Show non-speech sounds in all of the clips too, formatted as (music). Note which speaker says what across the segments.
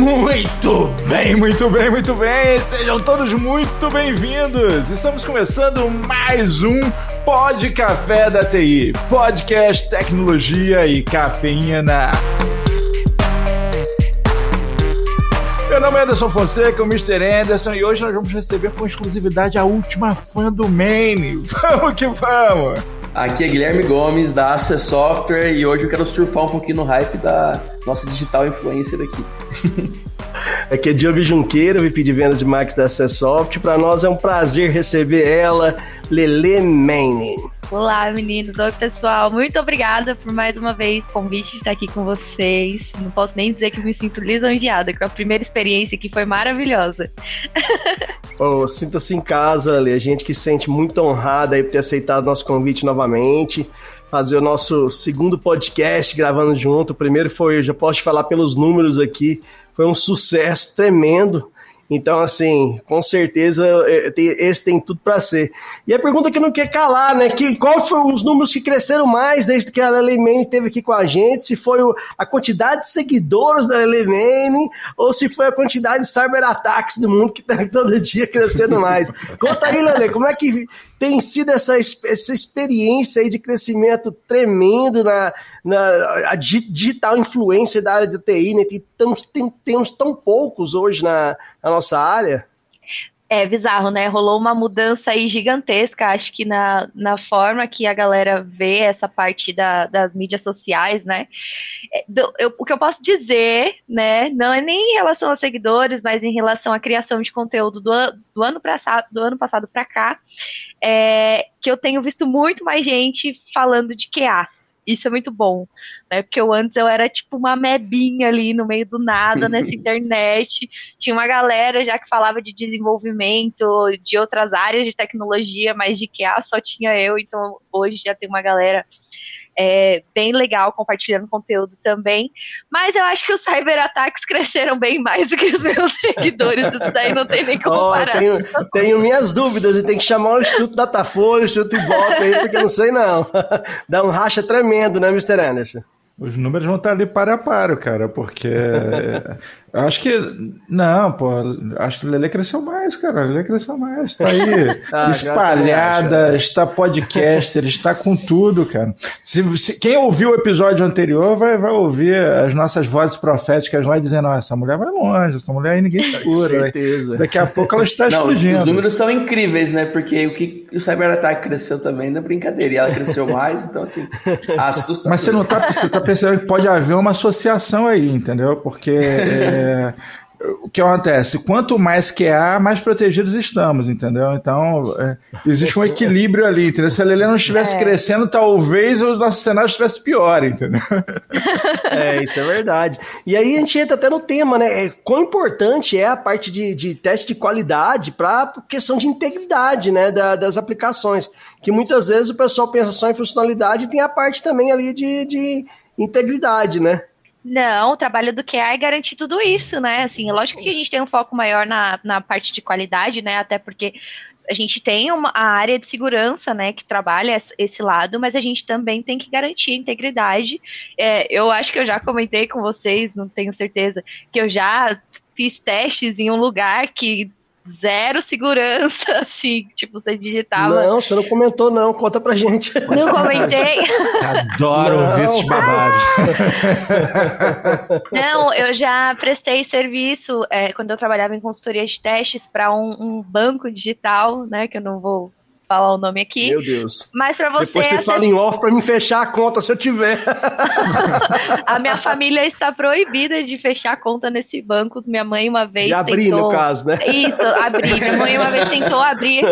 Speaker 1: Muito bem, muito bem, muito bem. Sejam todos muito bem-vindos. Estamos começando mais um Pod Café da TI, podcast tecnologia e cafeína. Meu nome é Anderson Fonseca, o Mr. Anderson, e hoje nós vamos receber com exclusividade a última fã do Maine. (laughs) Vamos que vamos!
Speaker 2: Aqui é Guilherme Gomes, da Access Software, e hoje eu quero surfar um pouquinho no hype da nossa digital influencer aqui. (laughs)
Speaker 3: Aqui é Diogo Junqueira, VP de vendas de Max da Access Software. Para nós é um prazer receber ela, Lele Maine.
Speaker 4: Olá, meninos. Oi, pessoal. Muito obrigada por mais uma vez o convite de estar aqui com vocês. Não posso nem dizer que me sinto lisonjeada, que a primeira experiência aqui foi maravilhosa. (laughs)
Speaker 3: oh, Sinta-se em casa, ali. A gente que se sente muito honrada aí por ter aceitado nosso convite novamente. Fazer o nosso segundo podcast gravando junto. O primeiro foi, eu já posso te falar pelos números aqui, foi um sucesso tremendo. Então, assim, com certeza é, esse tem tudo para ser. E a pergunta que não quer calar, né? Que, qual foram os números que cresceram mais desde que a Elemane esteve aqui com a gente? Se foi a quantidade de seguidores da Elemane ou se foi a quantidade de cyberataques do mundo que está (laughs) todo dia crescendo mais? Conta aí, Lele, como é que tem sido essa, essa experiência aí de crescimento tremendo na, na a digital influência da área de TI, né? Tem, temos, tem, temos tão poucos hoje na, na nossa área.
Speaker 4: É bizarro, né? Rolou uma mudança aí gigantesca, acho que na, na forma que a galera vê essa parte da, das mídias sociais, né? É, eu, o que eu posso dizer, né? Não é nem em relação a seguidores, mas em relação à criação de conteúdo do, do ano, pra, do ano passado para cá, é, que eu tenho visto muito mais gente falando de QA. Isso é muito bom, né? Porque eu antes eu era tipo uma mebinha ali no meio do nada nessa (laughs) internet. Tinha uma galera já que falava de desenvolvimento, de outras áreas de tecnologia, mas de QA só tinha eu, então hoje já tem uma galera é, bem legal compartilhando conteúdo também. Mas eu acho que os cyberataques (laughs) cresceram bem mais do que os meus (laughs) seguidores. Isso daí não tem nem como oh, parar.
Speaker 3: Tenho, tenho, minhas dúvidas e tem que chamar o Instituto Datafolha, o Instituto Ibope aí, porque eu não sei não. (laughs) Dá um racha tremendo, né, Mr. Anderson?
Speaker 1: Os números vão estar ali para a paro, cara, porque acho que. Não, pô. Acho que o Lele cresceu mais, cara. O Lele cresceu mais. Está aí (laughs) ah, (laughs) espalhada, acho, está podcaster, está com tudo, cara. Se, se, quem ouviu o episódio anterior vai, vai ouvir as nossas vozes proféticas lá dizendo: oh, essa mulher vai longe, essa mulher aí ninguém segura. certeza. Daqui a pouco ela está não, explodindo.
Speaker 2: Os números são incríveis, né? Porque o que o Cyber cresceu também não é brincadeira. E ela cresceu mais, então assim, assusta.
Speaker 1: Mas você não está você tá pensando que pode haver uma associação aí, entendeu? Porque. É, (laughs) é, o que acontece? Quanto mais QA, mais protegidos estamos, entendeu? Então, é, existe um equilíbrio ali, entendeu? Se a Lelê não estivesse é. crescendo, talvez o nosso cenário estivesse pior, entendeu? (laughs)
Speaker 3: É, isso é verdade. E aí a gente entra até no tema, né? É, quão importante é a parte de, de teste de qualidade para questão de integridade, né, da, das aplicações. Que muitas vezes o pessoal pensa só em funcionalidade e tem a parte também ali de, de integridade, né?
Speaker 4: Não, o trabalho do QA é garantir tudo isso, né? Assim, lógico que a gente tem um foco maior na, na parte de qualidade, né? Até porque a gente tem uma, a área de segurança, né, que trabalha esse lado, mas a gente também tem que garantir a integridade. É, eu acho que eu já comentei com vocês, não tenho certeza, que eu já fiz testes em um lugar que zero segurança, (laughs) assim, tipo, você digitava.
Speaker 3: Não, você não comentou, não, conta pra gente.
Speaker 4: Não comentei. (laughs)
Speaker 1: Adoro não. ouvir esses babados. (laughs)
Speaker 4: Não, eu já prestei serviço é, quando eu trabalhava em consultoria de testes para um, um banco digital, né, que eu não vou falar o nome aqui.
Speaker 3: Meu Deus.
Speaker 4: Mas para você.
Speaker 3: Depois você fala em off para me fechar a conta se eu tiver. (laughs)
Speaker 4: a minha família está proibida de fechar a conta nesse banco. Minha mãe uma vez.
Speaker 3: De abrir, tentou... no caso, né?
Speaker 4: Isso, abrir. Minha mãe uma vez tentou abrir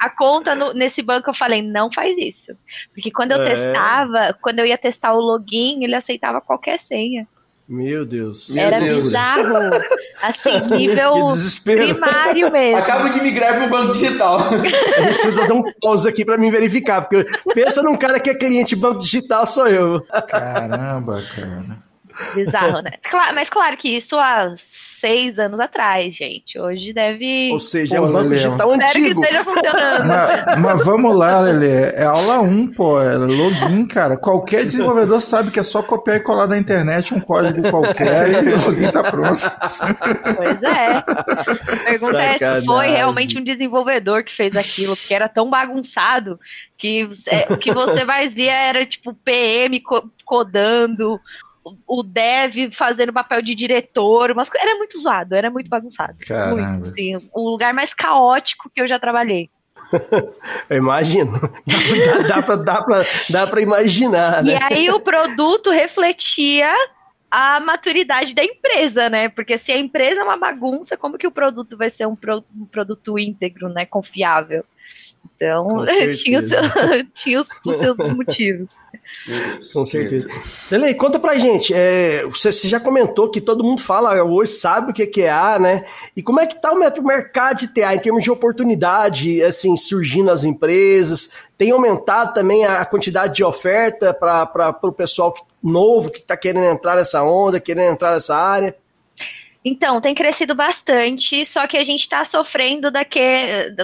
Speaker 4: a conta no, nesse banco. Eu falei, não faz isso. Porque quando eu é... testava, quando eu ia testar o login, ele aceitava qualquer senha.
Speaker 3: Meu Deus.
Speaker 4: Era
Speaker 3: Meu
Speaker 4: Deus. bizarro. Assim, (laughs) nível primário mesmo.
Speaker 2: Acabo de migrar pro banco digital. (laughs)
Speaker 3: Deixa dar um pause aqui para me verificar, porque pensa num cara que é cliente banco digital, sou eu.
Speaker 1: Caramba, cara.
Speaker 4: Bizarro, né? Mas claro que isso há seis anos atrás, gente. Hoje deve.
Speaker 3: Ou seja, pô, é um banco digital antigo. Espero
Speaker 4: que esteja (laughs) funcionando.
Speaker 1: Mas, mas vamos lá, Lele. É aula 1, pô. É login, cara. Qualquer desenvolvedor sabe que é só copiar e colar na internet um código qualquer e o login tá pronto.
Speaker 4: Pois é. A pergunta Sacanagem. é se foi realmente um desenvolvedor que fez aquilo, porque era tão bagunçado que é, o que você mais via era tipo PM codando, o dev fazendo papel de diretor, mas era muito zoado, era muito bagunçado. Caramba. Muito, sim. O lugar mais caótico que eu já trabalhei. (laughs)
Speaker 3: eu imagino. Dá, dá, pra, dá, pra, dá pra imaginar, né?
Speaker 4: E aí o produto refletia a maturidade da empresa, né? Porque se a empresa é uma bagunça, como que o produto vai ser um, pro, um produto íntegro, né? Confiável. Então, (laughs) tinha, seu, (laughs) tinha os, os seus motivos.
Speaker 3: Com certeza. Delei, conta pra gente. É, você, você, já comentou que todo mundo fala hoje, sabe o que, que é A, né? E como é que tá o mercado de TA em termos de oportunidade, assim, surgindo as empresas? Tem aumentado também a quantidade de oferta para o pessoal novo que está querendo entrar nessa onda, querendo entrar nessa área?
Speaker 4: Então, tem crescido bastante, só que a gente está sofrendo daque,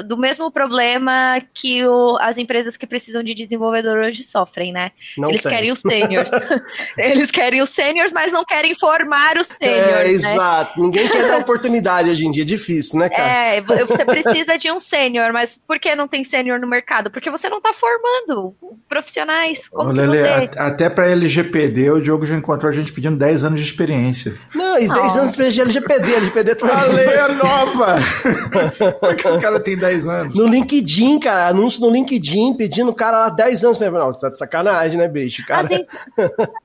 Speaker 4: do mesmo problema que o, as empresas que precisam de desenvolvedor hoje sofrem, né? Não Eles tem. querem os (laughs) seniors. (laughs) Eles querem os seniors, mas não querem formar os seniors. É,
Speaker 3: né? exato. Ninguém quer dar oportunidade hoje em dia, é difícil, né, cara?
Speaker 4: É, você precisa de um sênior, mas por que não tem sênior no mercado? Porque você não está formando profissionais. Como Lelê, você...
Speaker 1: Até para LGPD, o Diogo já encontrou a gente pedindo 10 anos de experiência.
Speaker 3: Não, e 10 oh. anos de experiência LGPD, LGPD tu
Speaker 1: A lei é nova! Porque o cara tem 10 anos.
Speaker 3: No LinkedIn, cara, anúncio no LinkedIn pedindo o cara lá 10 anos. Não, tá de sacanagem, né, bicho? Cara... Assim,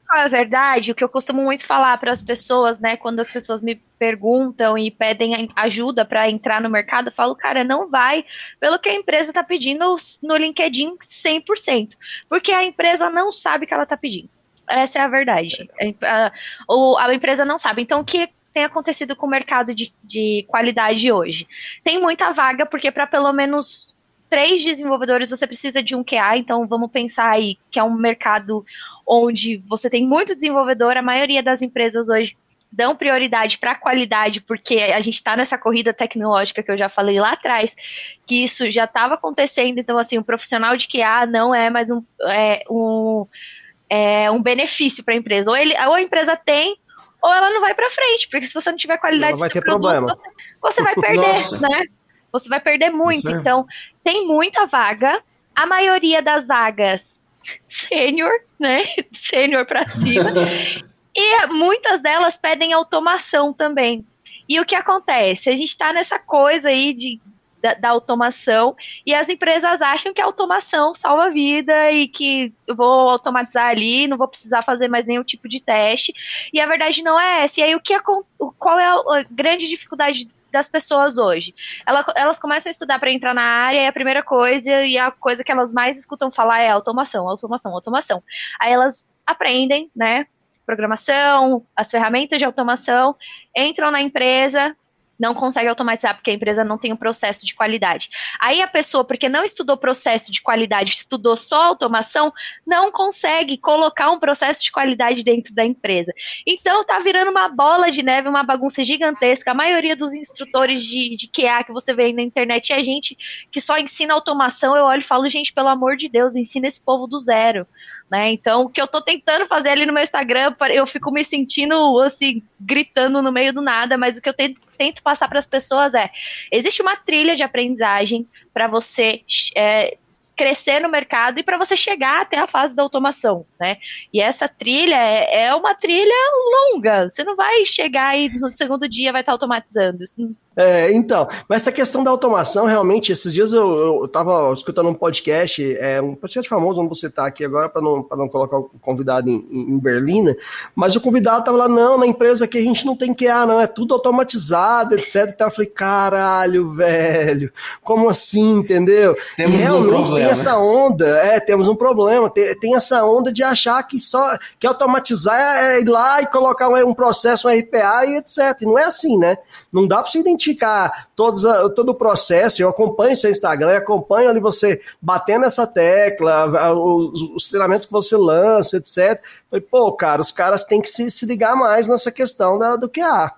Speaker 4: qual é a verdade? O que eu costumo muito falar para as pessoas, né, quando as pessoas me perguntam e pedem ajuda para entrar no mercado, eu falo, cara, não vai pelo que a empresa está pedindo no LinkedIn 100%, porque a empresa não sabe o que ela está pedindo. Essa é a verdade. A, a, a, empresa não sabe. Então, o que tem acontecido com o mercado de, de qualidade hoje? Tem muita vaga, porque para pelo menos três desenvolvedores você precisa de um QA, então vamos pensar aí que é um mercado onde você tem muito desenvolvedor, a maioria das empresas hoje dão prioridade para a qualidade, porque a gente está nessa corrida tecnológica que eu já falei lá atrás, que isso já estava acontecendo, então assim, o profissional de QA não é mais um, é, um, é, um benefício para a empresa. Ou, ele, ou a empresa tem, ou ela não vai para frente, porque se você não tiver qualidade
Speaker 3: vai ter produto, problema.
Speaker 4: Você, você vai perder, né? Você vai perder muito. Então, tem muita vaga. A maioria das vagas sênior, né? (laughs) Sênior para cima. (laughs) e muitas delas pedem automação também. E o que acontece? A gente está nessa coisa aí de da, da, automação e as empresas acham que a automação salva a vida e que eu vou automatizar ali, não vou precisar fazer mais nenhum tipo de teste. E a verdade não é essa. E aí o que qual é a grande dificuldade das pessoas hoje. Elas, elas começam a estudar para entrar na área e a primeira coisa e a coisa que elas mais escutam falar é automação, automação, automação. Aí elas aprendem, né? Programação, as ferramentas de automação, entram na empresa, não consegue automatizar porque a empresa não tem um processo de qualidade. Aí a pessoa, porque não estudou processo de qualidade, estudou só automação, não consegue colocar um processo de qualidade dentro da empresa. Então tá virando uma bola de neve, uma bagunça gigantesca. A maioria dos instrutores de, de QA que você vê aí na internet é gente que só ensina automação. Eu olho e falo, gente, pelo amor de Deus, ensina esse povo do zero. Né? Então, o que eu tô tentando fazer ali no meu Instagram, eu fico me sentindo assim, gritando no meio do nada, mas o que eu tento, tento passar para as pessoas é: existe uma trilha de aprendizagem para você é, crescer no mercado e para você chegar até a fase da automação, né? E essa trilha é, é, uma trilha longa. Você não vai chegar e no segundo dia vai estar automatizando. Isso
Speaker 3: é, então, mas essa questão da automação, realmente, esses dias eu, eu tava escutando um podcast, é, um podcast famoso, não vou citar aqui agora para não, não colocar o convidado em, em Berlina, mas o convidado tava lá, não, na empresa que a gente não tem QA, não, é tudo automatizado, etc. Então eu falei, caralho, velho, como assim, entendeu? Temos e realmente um tem essa onda, é, temos um problema, tem, tem essa onda de achar que só que automatizar é ir lá e colocar um, um processo, um RPA e etc. E não é assim, né? Não dá para você identificar todos, todo o processo. Eu acompanho seu Instagram, acompanho ali você batendo essa tecla, os, os treinamentos que você lança, etc. Falei, pô, cara, os caras têm que se, se ligar mais nessa questão da, do QA.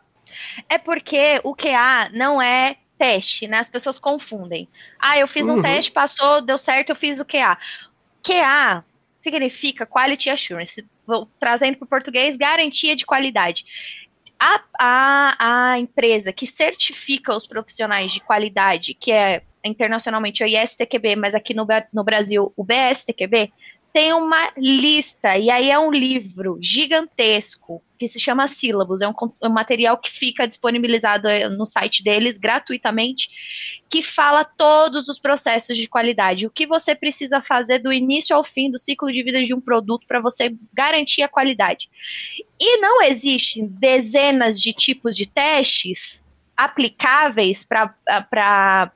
Speaker 4: É porque o QA não é teste, né? As pessoas confundem. Ah, eu fiz um uhum. teste, passou, deu certo, eu fiz o QA. QA significa Quality Assurance, vou trazendo para o português, garantia de qualidade. A, a, a empresa que certifica os profissionais de qualidade, que é internacionalmente o ISTQB, mas aqui no, no Brasil o BSTQB, tem uma lista, e aí é um livro gigantesco que se chama Sílabos, é um, um, material que fica disponibilizado eh, no site deles gratuitamente, que fala todos os processos de qualidade, o que você precisa fazer do início ao fim do ciclo de vida de um produto para você garantir a qualidade. E não existem dezenas de tipos de testes aplicáveis para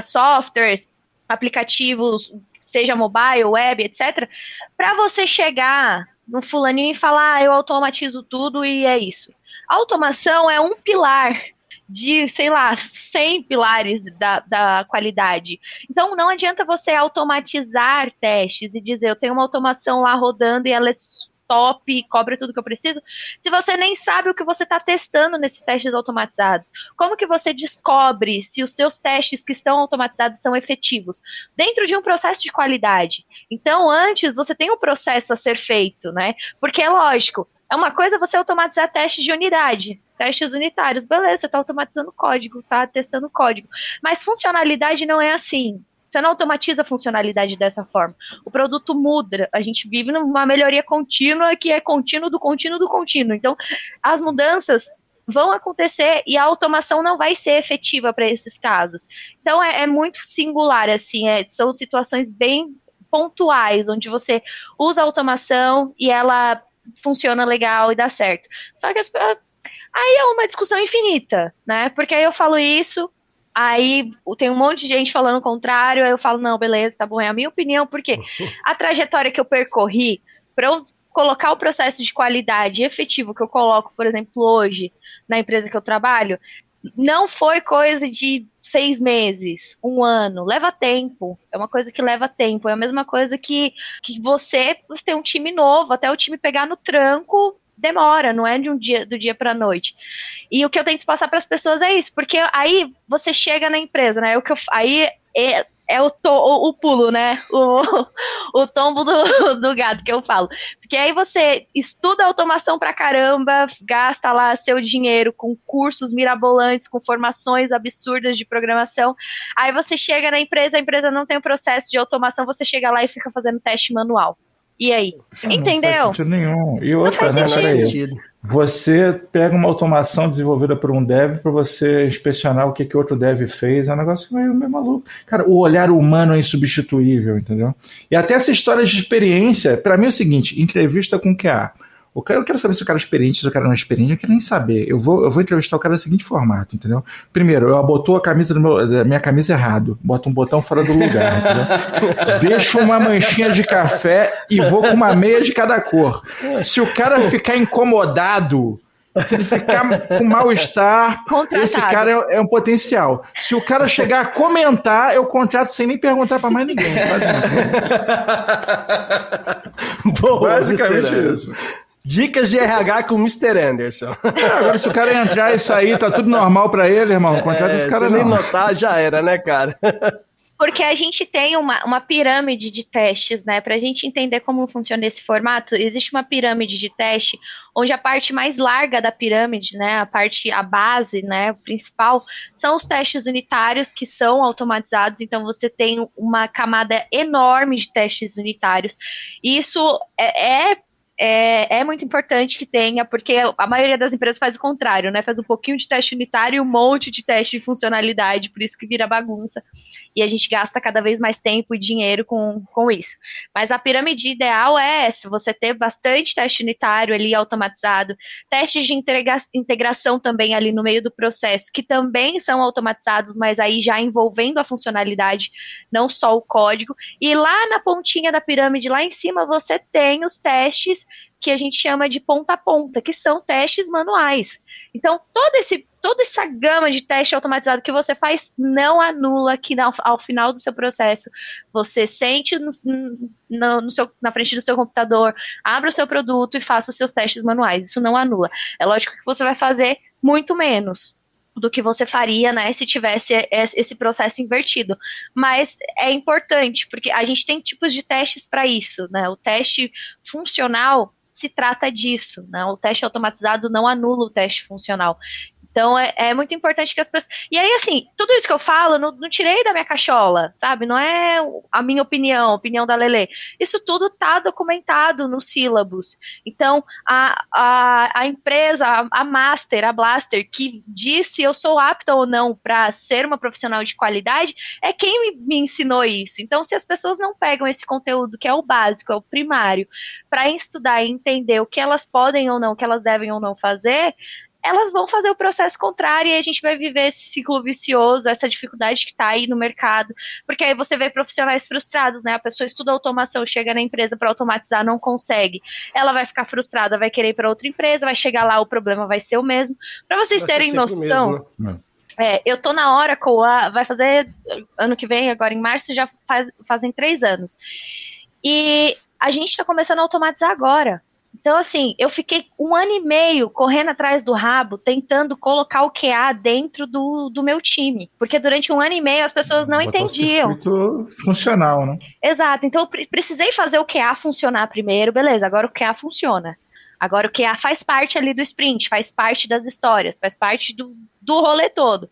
Speaker 4: softwares, aplicativos seja mobile, web, etc., para você chegar no fulaninho e falar, ah, eu automatizo tudo e é isso. A automação é um pilar de, sei lá, 100 pilares da, da qualidade. Então, não adianta você automatizar testes e dizer, eu tenho uma automação lá rodando e ela é top, cobra tudo que eu preciso, se você nem sabe o que você está testando nesses testes automatizados? Como que você descobre se os seus testes que estão automatizados são efetivos? Dentro de um processo de qualidade. Então, antes, você tem um processo a ser feito, né? Porque é lógico, é uma coisa você automatizar testes de unidade, testes unitários. Beleza, você está automatizando código, está testando código. Mas funcionalidade não é assim. Você não automatiza a funcionalidade dessa forma. O produto muda. A gente vive numa melhoria contínua que é contínuo do contínuo do contínuo. Então, as mudanças vão acontecer e a automação não vai ser efetiva para esses casos. Então, é, é muito singular, assim, é, são situações bem pontuais, onde você usa a automação e ela funciona legal e dá certo. Só que as, aí é uma discussão infinita, né? Porque aí eu falo isso, Aí tem um monte de gente falando o contrário, aí eu falo, não, beleza, tá bom, é a minha opinião, porque (laughs) a trajetória que eu percorri para eu colocar o processo de qualidade efetivo que eu coloco, por exemplo, hoje na empresa que eu trabalho, não foi coisa de seis meses, um ano, leva tempo. É uma coisa que leva tempo. É a mesma coisa que, que você, você tem um time novo, até o time pegar no tranco, demora, não é de um dia do dia para noite. E o que eu tento passar para as pessoas é isso, porque aí você chega na empresa, né? O que eu, aí é, é o, to, o, o, pulo, né? O, (laughs) o tombo do, (laughs) do gato que eu falo. Porque aí você estuda automação pra caramba, gasta lá seu dinheiro com cursos mirabolantes, com formações absurdas de programação. Aí você chega na empresa, a empresa não tem o processo de automação, você chega lá e fica fazendo teste manual. E aí? Não, Entendeu? Não
Speaker 1: faz sentido nenhum. E outra, né, sentido. Você pega uma automação desenvolvida por um dev para você inspecionar o que, que outro dev fez. É um negócio meio, meio maluco. Cara, o olhar humano é insubstituível, entendeu? E até essa história de experiência, para mim é o seguinte: entrevista com QA. O cara, eu quero saber se o cara é experiente, se o cara não é experiente, eu quero nem saber. Eu vou, eu vou entrevistar o cara no seguinte formato, entendeu? Primeiro, eu abotou a camisa do meu, da minha camisa errado, boto um botão fora do lugar, entendeu? (laughs) Deixo uma manchinha de café e vou com uma meia de cada cor. Se o cara ficar incomodado, se ele ficar com mal-estar, esse cara é, é, um potencial. Se o cara chegar a comentar, eu contrato sem nem perguntar para mais ninguém. (laughs)
Speaker 3: Boa, Basicamente isso. Dicas de RH com o Mr. Anderson.
Speaker 1: É, agora, se o cara entrar e sair, tá tudo normal para ele, irmão. Contrata é, esse cara
Speaker 3: se nem notar, já era, né, cara?
Speaker 4: Porque a gente tem uma, uma pirâmide de testes, né? Para a gente entender como funciona esse formato, existe uma pirâmide de teste, onde a parte mais larga da pirâmide, né? A parte, a base, né? Principal, são os testes unitários que são automatizados. Então, você tem uma camada enorme de testes unitários. Isso é, é é, é, muito importante que tenha, porque a maioria das empresas faz o contrário, né? Faz um pouquinho de teste unitário e um monte de teste de funcionalidade, por isso que vira bagunça. E a gente gasta cada vez mais tempo e dinheiro com, com isso. Mas a pirâmide ideal é essa: você ter bastante teste unitário ali automatizado, testes de integra integração também ali no meio do processo, que também são automatizados, mas aí já envolvendo a funcionalidade, não só o código. E lá na pontinha da pirâmide, lá em cima, você tem os testes que a gente chama de ponta a ponta, que são testes manuais. Então, todo esse toda essa gama de teste automatizado que você faz não anula que ao, ao final do seu processo você sente no, no, no seu, na frente do seu computador, abra o seu produto e faça os seus testes manuais. Isso não anula. É lógico que você vai fazer muito menos do que você faria, né, se tivesse esse processo invertido. Mas é importante, porque a gente tem tipos de testes para isso, né? O teste funcional se trata disso, né? O teste automatizado não anula o teste funcional. Então é, é, muito importante que as pessoas. E aí, assim, tudo isso que eu falo, não, não, tirei da minha cachola, sabe? Não é a minha opinião, a opinião da Lele. Isso tudo tá documentado nos sílabos. Então, a, a, a empresa, a, a Master, a Blaster, que disse eu sou apta ou não para ser uma profissional de qualidade, é quem me, me ensinou isso. Então, se as pessoas não pegam esse conteúdo, que é o básico, é o primário, para estudar e entender o que elas podem ou não, o que elas devem ou não fazer, elas vão fazer o processo contrário e a gente vai viver esse ciclo vicioso, essa dificuldade que está aí no mercado, porque aí você vê profissionais frustrados, né? A pessoa estuda automação, chega na empresa para automatizar, não consegue. Ela vai ficar frustrada, vai querer ir para outra empresa, vai chegar lá, o problema vai ser o mesmo. Para vocês vai terem noção. Né? É, eu tô na Oracle, vai fazer ano que vem, agora em março, já faz, fazem três anos. E a gente está começando a automatizar agora. Então, assim, eu fiquei um ano e meio correndo atrás do rabo, tentando colocar o QA dentro do, do meu time. Porque durante um ano e meio as pessoas não Botou entendiam.
Speaker 1: Muito funcional, né?
Speaker 4: Exato. Então, eu precisei fazer o QA funcionar primeiro. Beleza, agora o QA funciona. Agora o QA faz parte ali do sprint, faz parte das histórias, faz parte do, do rolê todo.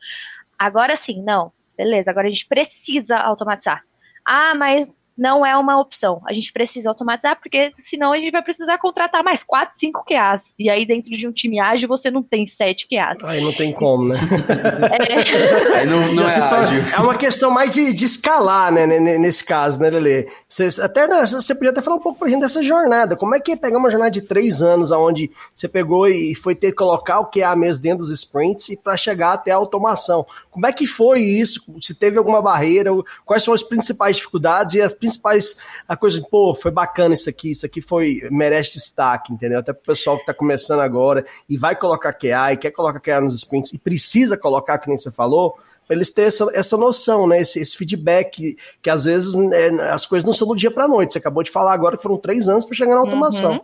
Speaker 4: Agora sim, não. Beleza, agora a gente precisa automatizar. Ah, mas não é uma opção. A gente precisa automatizar, porque senão a gente vai precisar contratar mais 4, 5 QAs. E aí, dentro de um time ágil, você não tem 7 QAs.
Speaker 3: Aí não tem como, né? (laughs)
Speaker 2: é. Aí não, não é, ágil.
Speaker 3: é uma questão mais de, de escalar, né, nesse caso, né, Lele? Você, até, né, você podia até falar um pouco pra gente dessa jornada. Como é que é pegar uma jornada de 3 anos, onde você pegou e foi ter que colocar o QA mesmo dentro dos sprints e para chegar até a automação? Como é que foi isso? Se teve alguma barreira? Quais são as principais dificuldades e as principais principais a coisa, pô, foi bacana isso aqui, isso aqui foi merece destaque, entendeu? Até pro pessoal que tá começando agora e vai colocar QA e quer colocar QA nos sprints e precisa colocar, que nem você falou, para eles terem essa, essa noção, né? Esse, esse feedback, que, que às vezes né, as coisas não são do dia para noite. Você acabou de falar agora que foram três anos para chegar na automação. Uhum.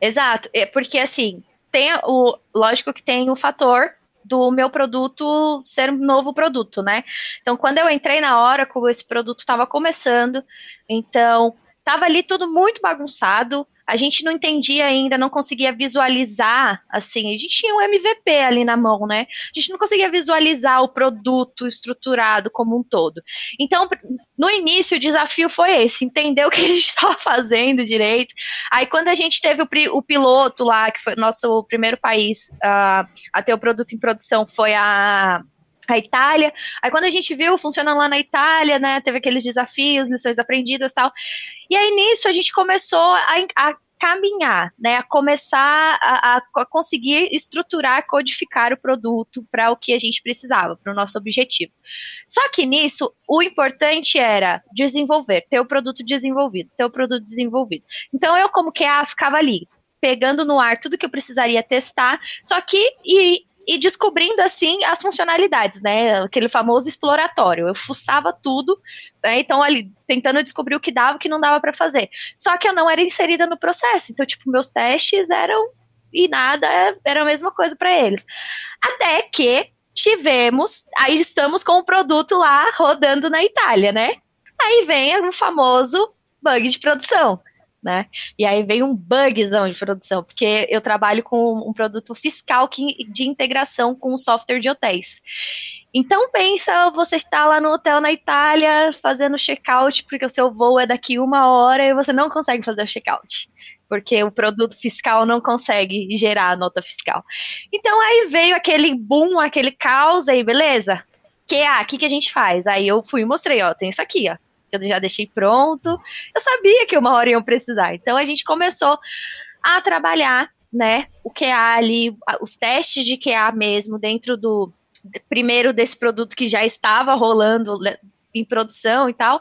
Speaker 4: Exato, é porque assim, tem o. Lógico que tem o fator do meu produto ser um novo produto, né? Então, quando eu entrei na Oracle, esse produto estava começando, então estava ali tudo muito bagunçado a gente não entendia ainda, não conseguia visualizar, assim, a gente tinha um MVP ali na mão, né? A gente não conseguia visualizar o produto estruturado como um todo. Então, no início, o desafio foi esse, entender o que a gente (laughs) estava fazendo direito. Aí, quando a gente teve o, o, piloto lá, que foi nosso primeiro país uh, a ter o produto em produção, foi a a Itália. Aí quando a gente viu funcionando lá na Itália, né, teve aqueles desafios, lições aprendidas tal. E aí nisso a gente começou a, a caminhar, né, a começar a, a, conseguir estruturar, codificar o produto para o que a gente precisava, para o nosso objetivo. Só que nisso, o importante era desenvolver, ter o produto desenvolvido, ter o produto desenvolvido. Então eu, como que a ficava ali, pegando no ar tudo que eu precisaria testar, só que e e descobrindo assim as funcionalidades, né? Aquele famoso exploratório. Eu fuçava tudo, né? Então ali tentando descobrir o que dava, o que não dava para fazer. Só que eu não era inserida no processo. Então, tipo, meus testes eram e nada era a mesma coisa para eles. Até que tivemos, aí estamos com o produto lá rodando na Itália, né? Aí vem o famoso bug de produção né? E aí veio um bugzão de produção, porque eu trabalho com um produto fiscal que, de integração com o software de hotéis. Então pensa, você está lá no hotel na Itália fazendo check-out, porque o seu voo é daqui uma hora e você não consegue fazer o check-out. Porque o produto fiscal não consegue gerar a nota fiscal. Então aí veio aquele boom, aquele caos aí, beleza? Que ah, o que, que a gente faz? Aí eu fui e mostrei, ó, tem isso aqui, ó eu já deixei pronto. Eu sabia que uma hora iam precisar. Então a gente começou a trabalhar, né, o QA ali, os testes de QA mesmo dentro do primeiro desse produto que já estava rolando em produção e tal.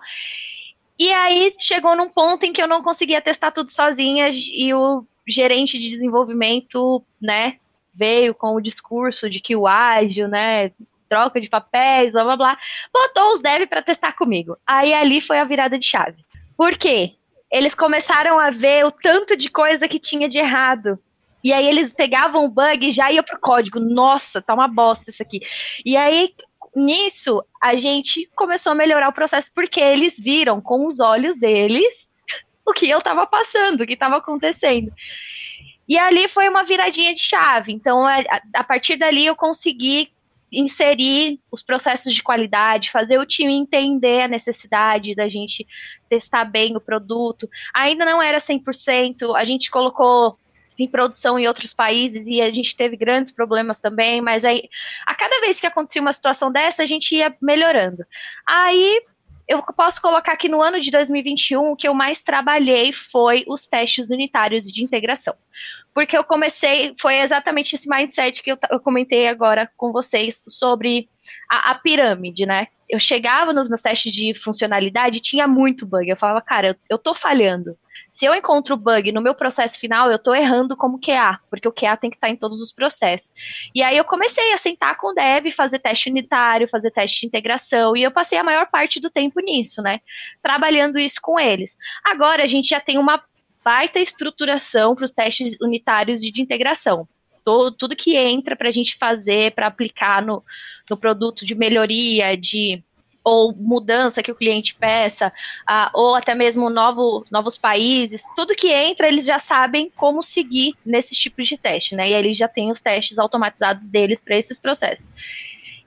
Speaker 4: E aí chegou num ponto em que eu não conseguia testar tudo sozinha e o gerente de desenvolvimento, né, veio com o discurso de que o ágil, né, troca de papéis, blá blá blá, botou os devs para testar comigo. Aí ali foi a virada de chave. Por quê? Eles começaram a ver o tanto de coisa que tinha de errado. E aí eles pegavam o bug e já ia pro código. Nossa, tá uma bosta isso aqui. E aí, nisso, a gente começou a melhorar o processo porque eles viram com os olhos deles (laughs) o que eu estava passando, o que estava acontecendo. E ali foi uma viradinha de chave. Então, a, a, partir dali, eu consegui inserir os processos de qualidade, fazer o time entender a necessidade da gente testar bem o produto. Ainda não era 100%, a gente colocou em produção em outros países e a gente teve grandes problemas também, mas aí a cada vez que acontecia uma situação dessa, a gente ia melhorando. Aí eu posso colocar que no ano de 2021 o que eu mais trabalhei foi os testes unitários de integração. Porque eu comecei, foi exatamente esse mindset que eu, eu comentei agora com vocês sobre a, a pirâmide, né? Eu chegava nos meus testes de funcionalidade e tinha muito bug. Eu falava, cara, eu, eu tô falhando. Se eu encontro bug no meu processo final, eu estou errando como QA, porque o QA tem que estar em todos os processos. E aí eu comecei a sentar com o dev, fazer teste unitário, fazer teste de integração, e eu passei a maior parte do tempo nisso, né? Trabalhando isso com eles. Agora a gente já tem uma baita estruturação para os testes unitários de, integração. Todo, tudo que entra para a gente fazer, para aplicar no, no produto de melhoria, de ou mudança que o cliente peça, ou até mesmo novo, novos países, tudo que entra, eles já sabem como seguir nesses tipos de teste, né? E aí eles já têm os testes automatizados deles para esses processos.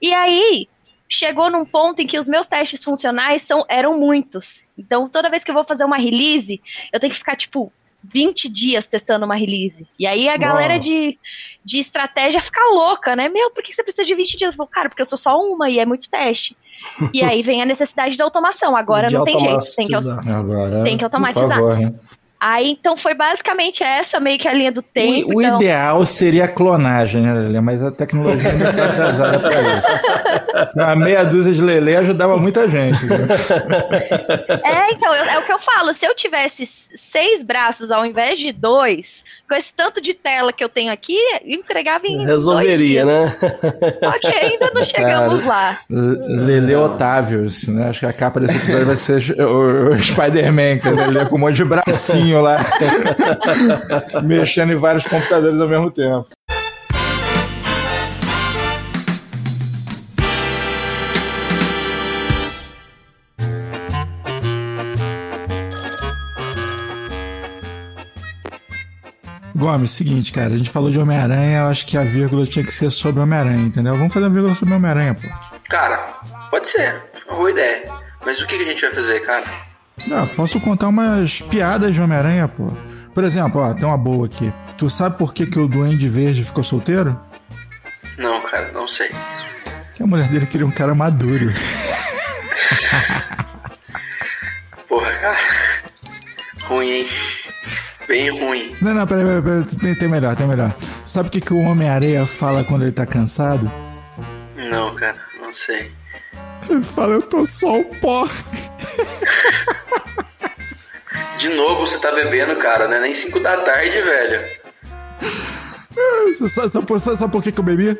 Speaker 4: E aí, chegou num ponto em que os meus testes funcionais são, eram muitos. Então, toda vez que eu vou fazer uma release, eu tenho que ficar, tipo, 20 dias testando uma release. E aí a galera de, de estratégia fica louca, né? Meu, por que você precisa de 20 dias? Eu falo, cara, porque eu sou só uma e é muito teste. E aí vem a necessidade de automação. Agora de não tem jeito. Tem que, Agora, tem que automatizar. Favor, Aí, então, foi basicamente essa, meio que a linha do tempo.
Speaker 1: O, o
Speaker 4: então...
Speaker 1: ideal seria a clonagem, né, Lelê? Mas a tecnologia não está atrasada para isso. A meia dúzia de Lelê ajudava muita gente. Né?
Speaker 4: É, então, é o que eu falo. Se eu tivesse seis braços ao invés de dois, com esse tanto de tela que eu tenho aqui, entregava em
Speaker 3: Resolveria, né?
Speaker 4: Ok, ainda não (laughs) chegamos Cara, lá.
Speaker 1: Lele Otávio, né? Acho que a capa desse episódio vai ser o, o Spider-Man, que ele com um monte de bracinho lá, (laughs) mexendo em vários computadores ao mesmo tempo. Gomes, seguinte, cara, a gente falou de Homem-Aranha, eu acho que a vírgula tinha que ser sobre Homem-Aranha, entendeu? Vamos fazer uma vírgula sobre Homem-Aranha, pô.
Speaker 2: Cara, pode ser, uma boa ideia. Mas o que, a gente vai fazer, cara?
Speaker 1: Não, posso contar umas piadas de Homem-Aranha, pô. Por exemplo, ó, tem uma boa aqui. Tu sabe por que, que o Duende Verde ficou solteiro?
Speaker 2: Não, cara, não sei.
Speaker 1: Que a mulher dele queria um cara maduro.
Speaker 2: Porra, cara. Ruim, hein? Bem ruim.
Speaker 1: Não, não, peraí, peraí, peraí. Tem, tem melhor, tem melhor. Sabe o que, que o Homem-Areia fala quando ele tá cansado?
Speaker 2: Não, cara, não sei.
Speaker 1: Ele fala, eu tô só o pó.
Speaker 2: De novo você tá bebendo, cara, né? Nem 5 da tarde, velho.
Speaker 1: Você sabe, sabe, sabe, por que, que eu bebi?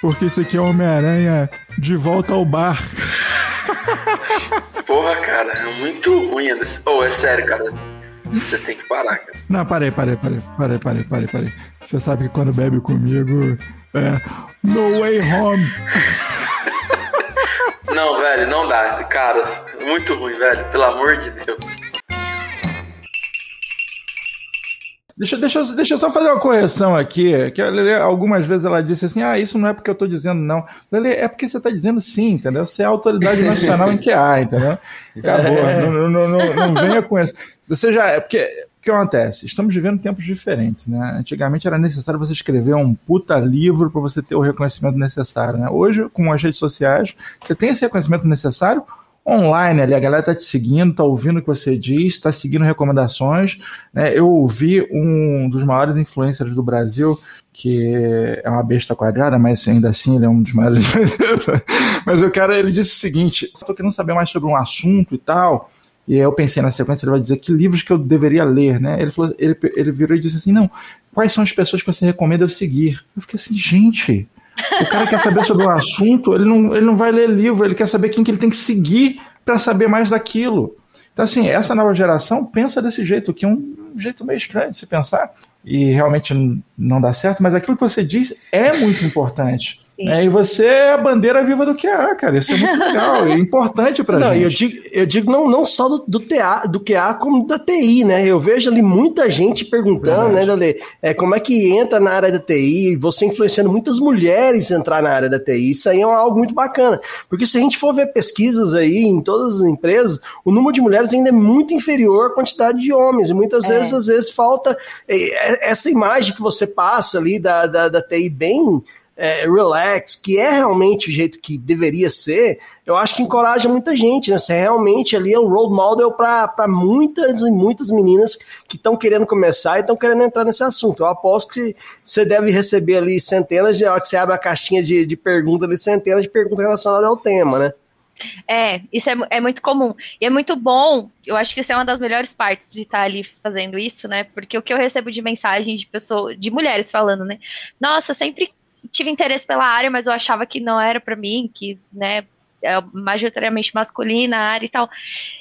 Speaker 1: Porque esse aqui é Homem-Aranha de volta ao bar.
Speaker 2: Porra, cara, é muito ruim. Ou oh, é sério, cara. Você tem que parar, cara.
Speaker 1: Não, parei, parei, parei, parei, parei, parei, parei. Você sabe que quando bebe comigo é No Way Home. (laughs)
Speaker 2: Não, dá. Cara, muito ruim, velho. Pelo amor de Deus.
Speaker 1: Deixa, deixa, deixa eu só fazer uma correção aqui. Que algumas vezes ela disse assim: ah, isso não é porque eu estou dizendo não. Lelê, é porque você está dizendo sim, entendeu? Você é a autoridade (laughs) nacional em QA, entendeu? Acabou. É. Não, não, não, não, venha com isso. Você já. É porque. O que acontece? Estamos vivendo tempos diferentes, né? Antigamente era necessário você escrever um puta livro para você ter o reconhecimento necessário, né? Hoje, com as redes sociais, você tem esse reconhecimento necessário online ali, a galera tá te seguindo, tá ouvindo o que você diz, tá seguindo recomendações. Né? Eu ouvi um dos maiores influencers do Brasil, que é uma besta quadrada, mas ainda assim ele é um dos maiores. (laughs) mas o cara, ele disse o seguinte: estou querendo saber mais sobre um assunto e tal. E aí eu pensei na sequência, ele vai dizer que livros que eu deveria ler, né? Ele, falou, ele, ele virou e disse assim: não, quais são as pessoas que você recomenda eu seguir? Eu fiquei assim, gente, o cara quer saber sobre um assunto, ele não, ele não vai ler livro, ele quer saber quem que ele tem que seguir para saber mais daquilo. Então, assim, essa nova geração pensa desse jeito, que é um jeito meio estranho de se pensar, e realmente não dá certo, mas aquilo que você diz é muito importante. É, e você é a bandeira viva do QA, cara. Isso é muito legal, é (laughs) importante pra
Speaker 3: não,
Speaker 1: gente.
Speaker 3: Eu digo, eu digo não, não só do, do, TA, do QA, como da TI, né? Eu vejo ali muita gente perguntando, Verdade. né, Dale, é, como é que entra na área da TI, você influenciando muitas mulheres a entrar na área da TI. Isso aí é algo muito bacana. Porque se a gente for ver pesquisas aí em todas as empresas, o número de mulheres ainda é muito inferior à quantidade de homens. E muitas é. vezes, às vezes, falta é, essa imagem que você passa ali da, da, da TI bem é, relax, que é realmente o jeito que deveria ser, eu acho que encoraja muita gente, né? Você realmente ali é um role model para muitas e muitas meninas que estão querendo começar e estão querendo entrar nesse assunto. Eu aposto que você deve receber ali centenas de, hora que você abre a caixinha de, de perguntas ali, centenas de perguntas relacionadas ao tema, né?
Speaker 4: É, isso é, é muito comum. E é muito bom, eu acho que isso é uma das melhores partes de estar ali fazendo isso, né? Porque o que eu recebo de mensagem de pessoas, de mulheres falando, né? Nossa, sempre tive interesse pela área, mas eu achava que não era para mim, que, né, é majoritariamente masculina a área e tal.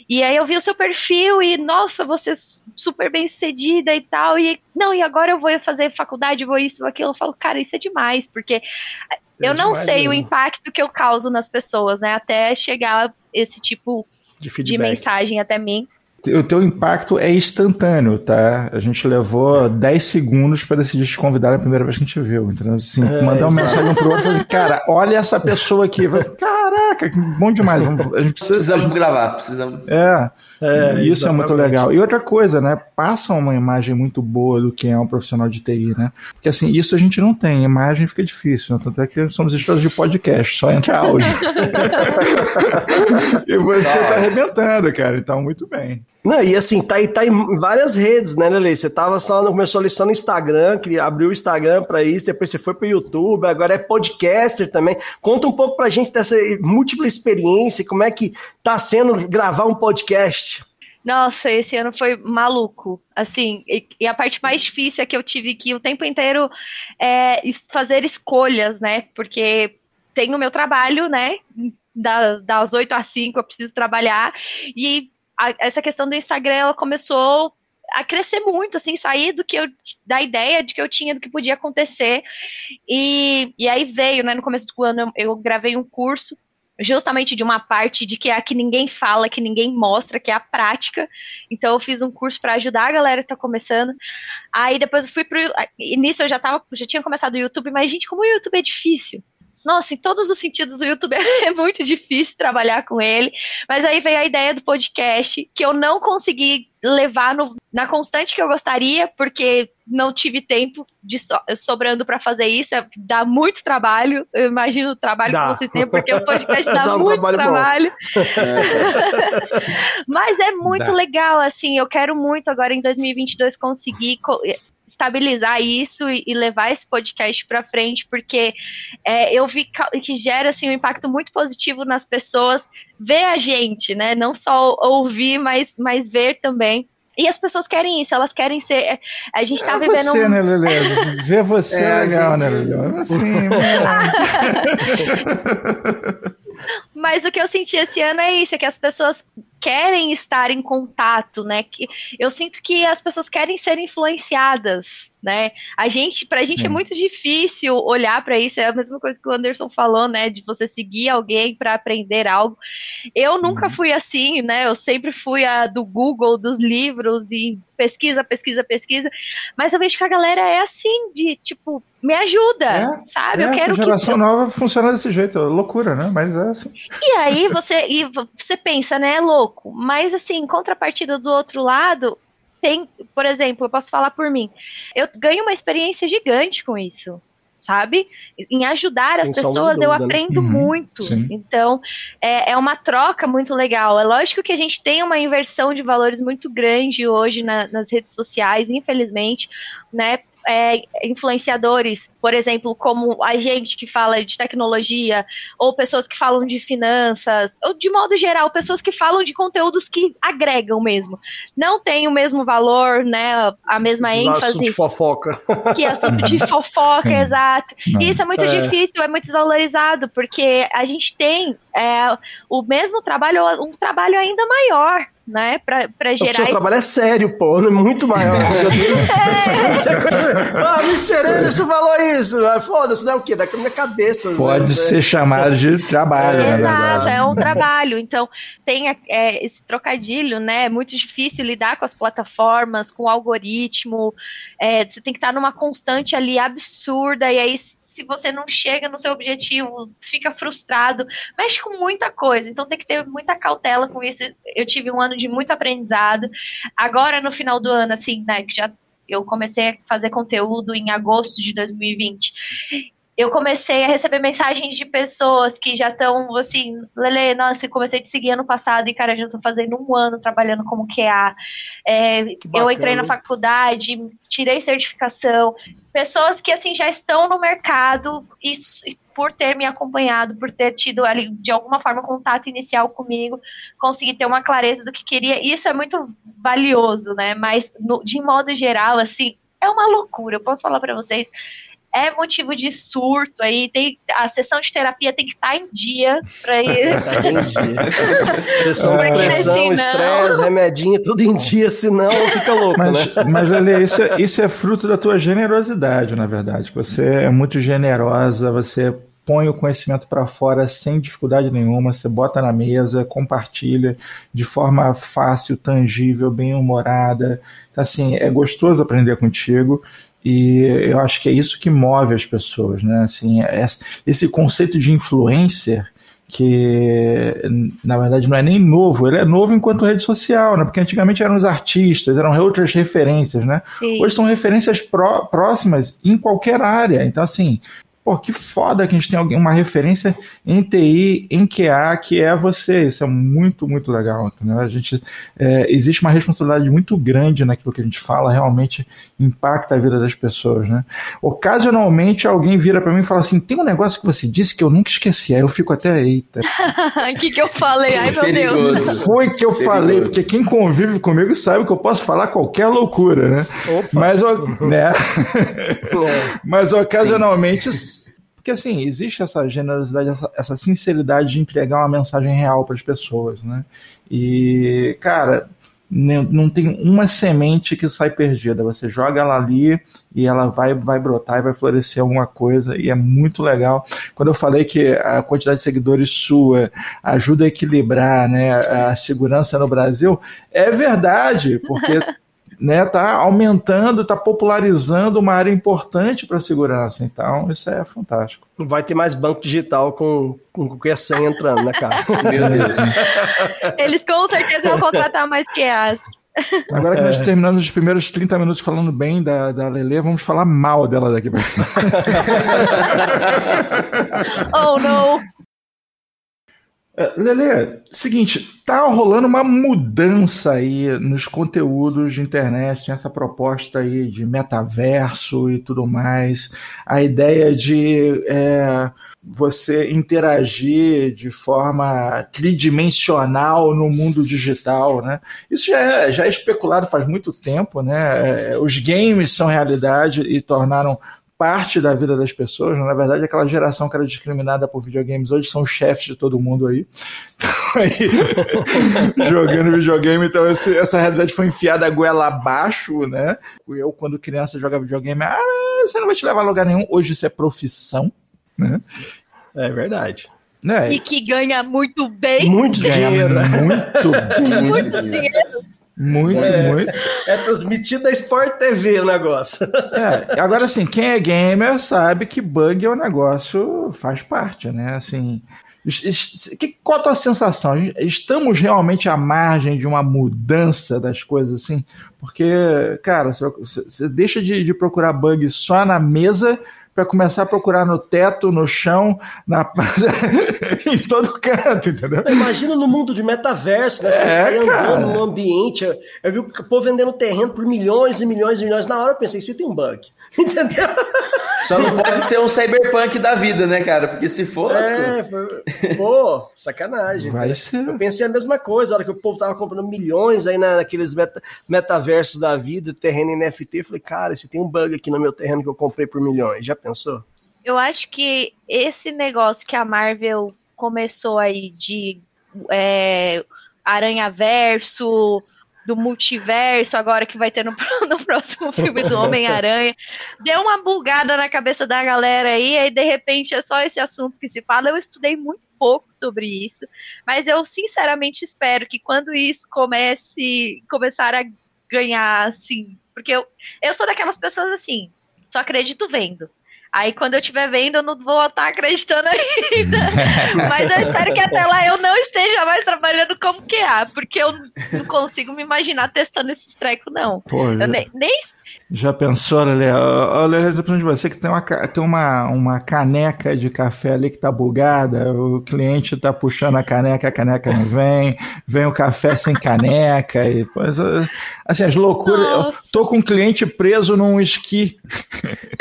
Speaker 4: E aí eu vi o seu perfil e, nossa, você é super bem sucedida e tal. E não, e agora eu vou fazer faculdade, vou isso, vou aquilo. Eu falo, cara, isso é demais, porque é eu não sei mesmo. o impacto que eu causo nas pessoas, né? Até chegar esse tipo de, de mensagem até mim
Speaker 1: o teu impacto é instantâneo, tá? A gente levou 10 segundos para decidir te convidar na primeira vez que a gente viu, entendeu? Assim, é, mandar uma mensagem pro outro e assim, cara, olha essa pessoa aqui. Assim, Caraca, que bom demais. A gente precisa...
Speaker 2: Precisamos gravar, precisamos.
Speaker 1: É. É, isso exatamente. é muito legal. E outra coisa, né? Passa uma imagem muito boa do que é um profissional de TI, né? Porque assim, isso a gente não tem, imagem fica difícil, né? Tanto é que somos estrelas de podcast, só entra áudio. (laughs) e você tá arrebentando, cara, então muito bem.
Speaker 3: Não, e assim, tá, tá em várias redes, né, Lele? Você tava só, começou ali só no Instagram, que abriu o Instagram para isso, depois você foi pro YouTube, agora é podcaster também. Conta um pouco pra gente dessa múltipla experiência, como é que tá sendo gravar um podcast?
Speaker 4: Nossa, esse ano foi maluco. Assim, e, e, a parte mais difícil é que eu tive que o tempo inteiro é, fazer escolhas, né? Porque tenho o meu trabalho, né? Da, das 8 às 5 eu preciso trabalhar. E a, essa questão do Instagram, ela começou a crescer muito, assim, sair do que eu, da ideia de que eu tinha do que podia acontecer. E, e aí veio, né, no começo do ano eu, eu gravei um curso justamente de uma parte de que é a que ninguém fala, que ninguém mostra, que é a prática. Então eu fiz um curso para ajudar a galera que está começando. Aí depois eu fui pro início eu já tava, já tinha começado o YouTube, mas gente, como o YouTube é difícil. Nossa, em todos os sentidos o YouTube (laughs) é muito difícil trabalhar com ele. Mas aí veio a ideia do podcast, que eu não consegui levar no, na constante que eu gostaria, porque não tive tempo de so, sobrando para fazer isso. É, dá muito trabalho. Eu imagino o trabalho dá. que vocês têm, porque o podcast (laughs) dá, dá muito um trabalho. trabalho. (laughs) Mas é muito dá. legal, assim. Eu quero muito agora em 2022 conseguir estabilizar isso e, e levar esse podcast para frente, porque é, eu vi que gera assim, um impacto muito positivo nas pessoas ver a gente, né? Não só ouvir, mas, mas ver também. E as pessoas querem isso, elas querem ser. A gente tá é vivendo.
Speaker 1: Você, um... né, Lele? (laughs) Ver você é, é legal, né, gente... né, Lele? (laughs) Assim,
Speaker 4: Mas o que eu senti esse ano é isso, é que as pessoas querem estar em contato, né? Que eu sinto que as pessoas querem ser influenciadas, né? A gente, pra gente é, é muito difícil olhar para isso, é a mesma coisa que o Anderson falou, né, de você seguir alguém para aprender algo. Eu nunca uhum. fui assim, né? Eu sempre fui a do Google, dos livros e pesquisa, pesquisa, pesquisa, mas eu vejo que a galera é assim de tipo, me ajuda, é, sabe?
Speaker 1: É, eu quero essa geração que... nova funciona desse jeito, loucura, né? Mas é assim.
Speaker 4: E aí você e você pensa, né, é louco, mas assim, em contrapartida do outro lado, tem, por exemplo, eu posso falar por mim. Eu ganho uma experiência gigante com isso sabe? Em ajudar Sem as pessoas, eu né? aprendo uhum, muito. Sim. Então, é, é uma troca muito legal. É lógico que a gente tem uma inversão de valores muito grande hoje na, nas redes sociais, infelizmente, né? É, influenciadores, por exemplo, como a gente que fala de tecnologia, ou pessoas que falam de finanças, ou de modo geral, pessoas que falam de conteúdos que agregam mesmo. Não tem o mesmo valor, né? A mesma ênfase. Assunto
Speaker 3: de fofoca.
Speaker 4: Que é assunto de fofoca, exato. E isso é muito é. difícil, é muito desvalorizado, porque a gente tem é, o mesmo trabalho, um trabalho ainda maior né, pra, pra gerar... O
Speaker 3: seu trabalho é sério, pô, é muito maior. (laughs) é. (laughs) ah, Mr. Anderson falou isso, ah, foda-se, não é o quê? Daqui na minha cabeça.
Speaker 1: Pode né? ser chamado de trabalho, é,
Speaker 4: Exato, é um trabalho, então tem é, esse trocadilho, né, é muito difícil lidar com as plataformas, com o algoritmo, é, você tem que estar numa constante ali absurda, e aí se você não chega no seu objetivo, fica frustrado, mexe com muita coisa, então tem que ter muita cautela com isso. Eu tive um ano de muito aprendizado. Agora, no final do ano, assim, né, que já eu comecei a fazer conteúdo em agosto de 2020 eu comecei a receber mensagens de pessoas que já estão assim, Lele, nossa, eu comecei a te seguir ano passado e, cara, já estou fazendo um ano trabalhando como QA. É, eu entrei na faculdade, tirei certificação. Pessoas que, assim, já estão no mercado e por ter me acompanhado, por ter tido ali, de alguma forma, contato inicial comigo, consegui ter uma clareza do que queria. Isso é muito valioso, né? Mas, no, de modo geral, assim, é uma loucura. Eu posso falar para vocês é motivo de surto aí, tem, a sessão de terapia tem que estar tá em dia para ir. (laughs) (laughs)
Speaker 3: sessão de pressão, estresse, remedinho, tudo em dia, senão fica louco,
Speaker 1: mas,
Speaker 3: né?
Speaker 1: Mas, Lele, isso, é, isso é fruto da tua generosidade, na verdade. Você é muito generosa, você põe o conhecimento para fora sem dificuldade nenhuma, você bota na mesa, compartilha de forma fácil, tangível, bem humorada. Então, assim, é gostoso aprender contigo e eu acho que é isso que move as pessoas, né? Assim, esse conceito de influencer que na verdade não é nem novo, ele é novo enquanto rede social, né? Porque antigamente eram os artistas, eram outras referências, né? Sim. Hoje são referências pró próximas em qualquer área. Então, assim, Pô, que foda que a gente tem alguém, uma referência em TI, em QA, que é você. Isso é muito, muito legal. Entendeu? A gente, é, existe uma responsabilidade muito grande naquilo que a gente fala, realmente impacta a vida das pessoas. Né? Ocasionalmente alguém vira para mim e fala assim: tem um negócio que você disse que eu nunca esqueci. Aí eu fico até, eita.
Speaker 4: O (laughs) que, que eu falei? Ai, meu Deus.
Speaker 1: Foi que eu Perigoso. falei, porque quem convive comigo sabe que eu posso falar qualquer loucura, né? Opa. Mas, né? (laughs) Mas ocasionalmente. Sim porque, assim, existe essa generosidade, essa, essa sinceridade de entregar uma mensagem real para as pessoas, né? E, cara, não tem uma semente que sai perdida. Você joga ela ali e ela vai, vai brotar e vai florescer alguma coisa, e é muito legal. Quando eu falei que a quantidade de seguidores sua ajuda a equilibrar né, a segurança no Brasil, é verdade, porque né, tá aumentando, tá popularizando uma área importante para a segurança. Então, isso é fantástico.
Speaker 3: Vai ter mais banco digital com, com qualquer senha entrando, né, cara? (laughs)
Speaker 4: Eles com certeza vão contratar mais QAs.
Speaker 1: Agora que nós é. terminamos os primeiros 30 minutos falando bem da, da Lele, vamos falar mal dela daqui pra (laughs)
Speaker 4: Oh, não!
Speaker 1: É, Lele, seguinte, tá rolando uma mudança aí nos conteúdos de internet, tem essa proposta aí de metaverso e tudo mais, a ideia de é, você interagir de forma tridimensional no mundo digital, né? Isso já é, já é especulado faz muito tempo, né? É, os games são realidade e tornaram parte da vida das pessoas. Né? Na verdade, aquela geração que era discriminada por videogames hoje são os chefes de todo mundo aí. (laughs) Então, aí (laughs) jogando videogame. Então, esse, essa realidade foi enfiada a goela abaixo, né? Eu, quando criança, jogava videogame, ah, você não vai te levar a lugar nenhum. Hoje isso é profissão, né?
Speaker 3: É verdade.
Speaker 4: Né? E que ganha muito bem.
Speaker 3: Muito (laughs) dinheiro.
Speaker 1: Muito, muito, muito dinheiro. Muito,
Speaker 3: é,
Speaker 1: muito.
Speaker 3: É transmitido da Sport TV o negócio.
Speaker 1: É, agora, assim, quem é gamer sabe que bug é um negócio, faz parte, né? Assim, que, qual a tua sensação? Estamos realmente à margem de uma mudança das coisas, assim? Porque, cara, você, você deixa de, de procurar bug só na mesa para começar a procurar no teto, no chão, na (laughs) em todo canto, entendeu?
Speaker 3: Imagina no mundo de metaverso, né? Você é, sair andando no ambiente. Eu, eu vi o povo vendendo terreno por milhões e milhões e milhões. Na hora eu pensei, você tem um bug. (laughs) Entendeu?
Speaker 2: Só não pode ser um cyberpunk da vida, né, cara? Porque se for.
Speaker 3: É, foi... pô, sacanagem.
Speaker 1: Vai ser.
Speaker 3: Eu pensei a mesma coisa, a hora que o povo tava comprando milhões aí naqueles meta, metaversos da vida, terreno NFT. Eu falei, cara, se tem um bug aqui no meu terreno que eu comprei por milhões, já pensou?
Speaker 4: Eu acho que esse negócio que a Marvel começou aí de é, Aranha Verso, do multiverso, agora que vai ter no, (laughs) no próximo filme do Homem-Aranha. Deu uma bugada na cabeça da galera aí, e de repente é só esse assunto que se fala. Eu estudei muito pouco sobre isso, mas eu sinceramente espero que quando isso comece começar a ganhar, assim, porque eu, eu sou daquelas pessoas assim, só acredito vendo. Aí quando eu estiver vendo, eu não vou estar acreditando ainda. (laughs) Mas eu espero que até lá eu não esteja mais trabalhando como QA, porque eu não consigo me imaginar testando esses trecos, não. Pô, eu nem, nem,
Speaker 1: já pensou, Lele? Olha, de você que tem, uma, tem uma, uma caneca de café ali que tá bugada, o cliente tá puxando a caneca, a caneca não vem, vem o café sem caneca, e assim, as loucuras. Eu tô com um cliente preso num esqui.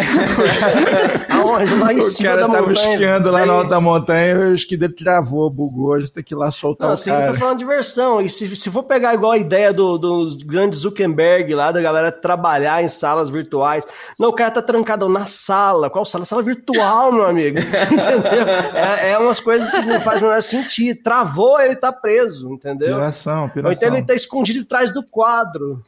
Speaker 1: (laughs)
Speaker 3: Aonde? Lá em
Speaker 1: o
Speaker 3: cima
Speaker 1: cara
Speaker 3: da
Speaker 1: tava
Speaker 3: montanha.
Speaker 1: esquiando lá na alta da montanha, o esqui dele travou, bugou, a gente tem que ir lá soltar
Speaker 3: Não,
Speaker 1: o
Speaker 3: assim,
Speaker 1: cara.
Speaker 3: eu tô falando de diversão. E se, se for pegar igual a ideia do, do grande Zuckerberg lá, da galera trabalhar em salas virtuais. Não, o cara tá trancado na sala. Qual sala? Sala virtual, meu amigo. (laughs) entendeu? É, é umas coisas que não faz o menor sentido. Travou, ele tá preso, entendeu?
Speaker 1: Piração, piração.
Speaker 3: Ou então ele tá escondido atrás do quadro.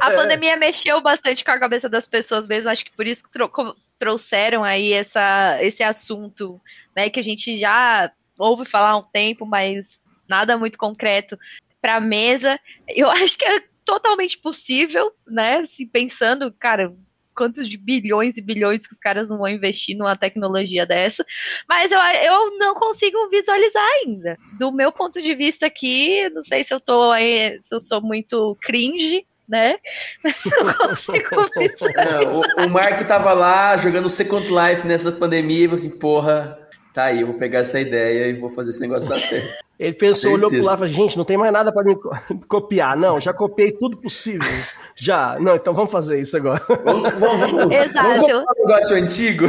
Speaker 4: A (laughs) pandemia mexeu bastante com a cabeça das pessoas mesmo, acho que por isso que tro trouxeram aí essa, esse assunto, né, que a gente já ouve falar há um tempo, mas nada muito concreto para a mesa. Eu (laughs) acho que é totalmente possível, né, se pensando, cara, quantos de bilhões e bilhões que os caras não vão investir numa tecnologia dessa, mas eu, eu não consigo visualizar ainda. Do meu ponto de vista aqui, não sei se eu tô aí, se eu sou muito cringe, né? Não consigo visualizar.
Speaker 2: Não, o, o Mark tava lá jogando Second Life nessa pandemia e falou assim, porra, tá aí, eu vou pegar essa ideia e vou fazer esse negócio dar certo.
Speaker 3: Ele pensou, olhou pro lado e falou, gente, não tem mais nada para me (laughs) copiar. Não, já copiei tudo possível. Já. Não, então vamos fazer isso agora.
Speaker 2: Vamos, vamos, (laughs)
Speaker 4: Exato.
Speaker 2: vamos um negócio antigo?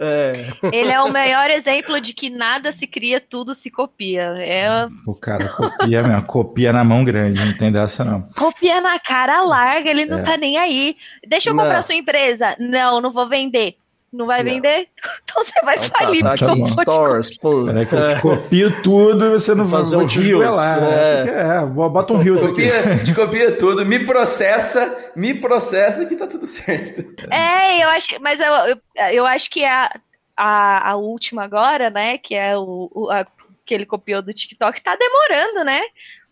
Speaker 3: É.
Speaker 4: Ele é o melhor exemplo de que nada se cria, tudo se copia. É...
Speaker 1: O cara copia mesmo, copia na mão grande, não tem dessa não.
Speaker 4: Copia na cara larga, ele não é. tá nem aí. Deixa eu comprar não. sua empresa. Não, não vou vender. Não vai vender? (laughs) Então você vai
Speaker 3: Então
Speaker 4: falir.
Speaker 3: Tá, tá aqui, stores, pum.
Speaker 1: Peraí que eu te copio tudo e você não vai
Speaker 3: Fazer um
Speaker 1: te
Speaker 3: Reels,
Speaker 1: esgoelar.
Speaker 3: é.
Speaker 1: É, bota um rios aqui.
Speaker 2: Copia, (laughs) te copia tudo, me processa, me processa que tá tudo certo.
Speaker 4: É, eu acho, mas eu, eu, eu acho que a, a, a última agora, né, que é o, o a- que ele copiou do TikTok, tá demorando, né?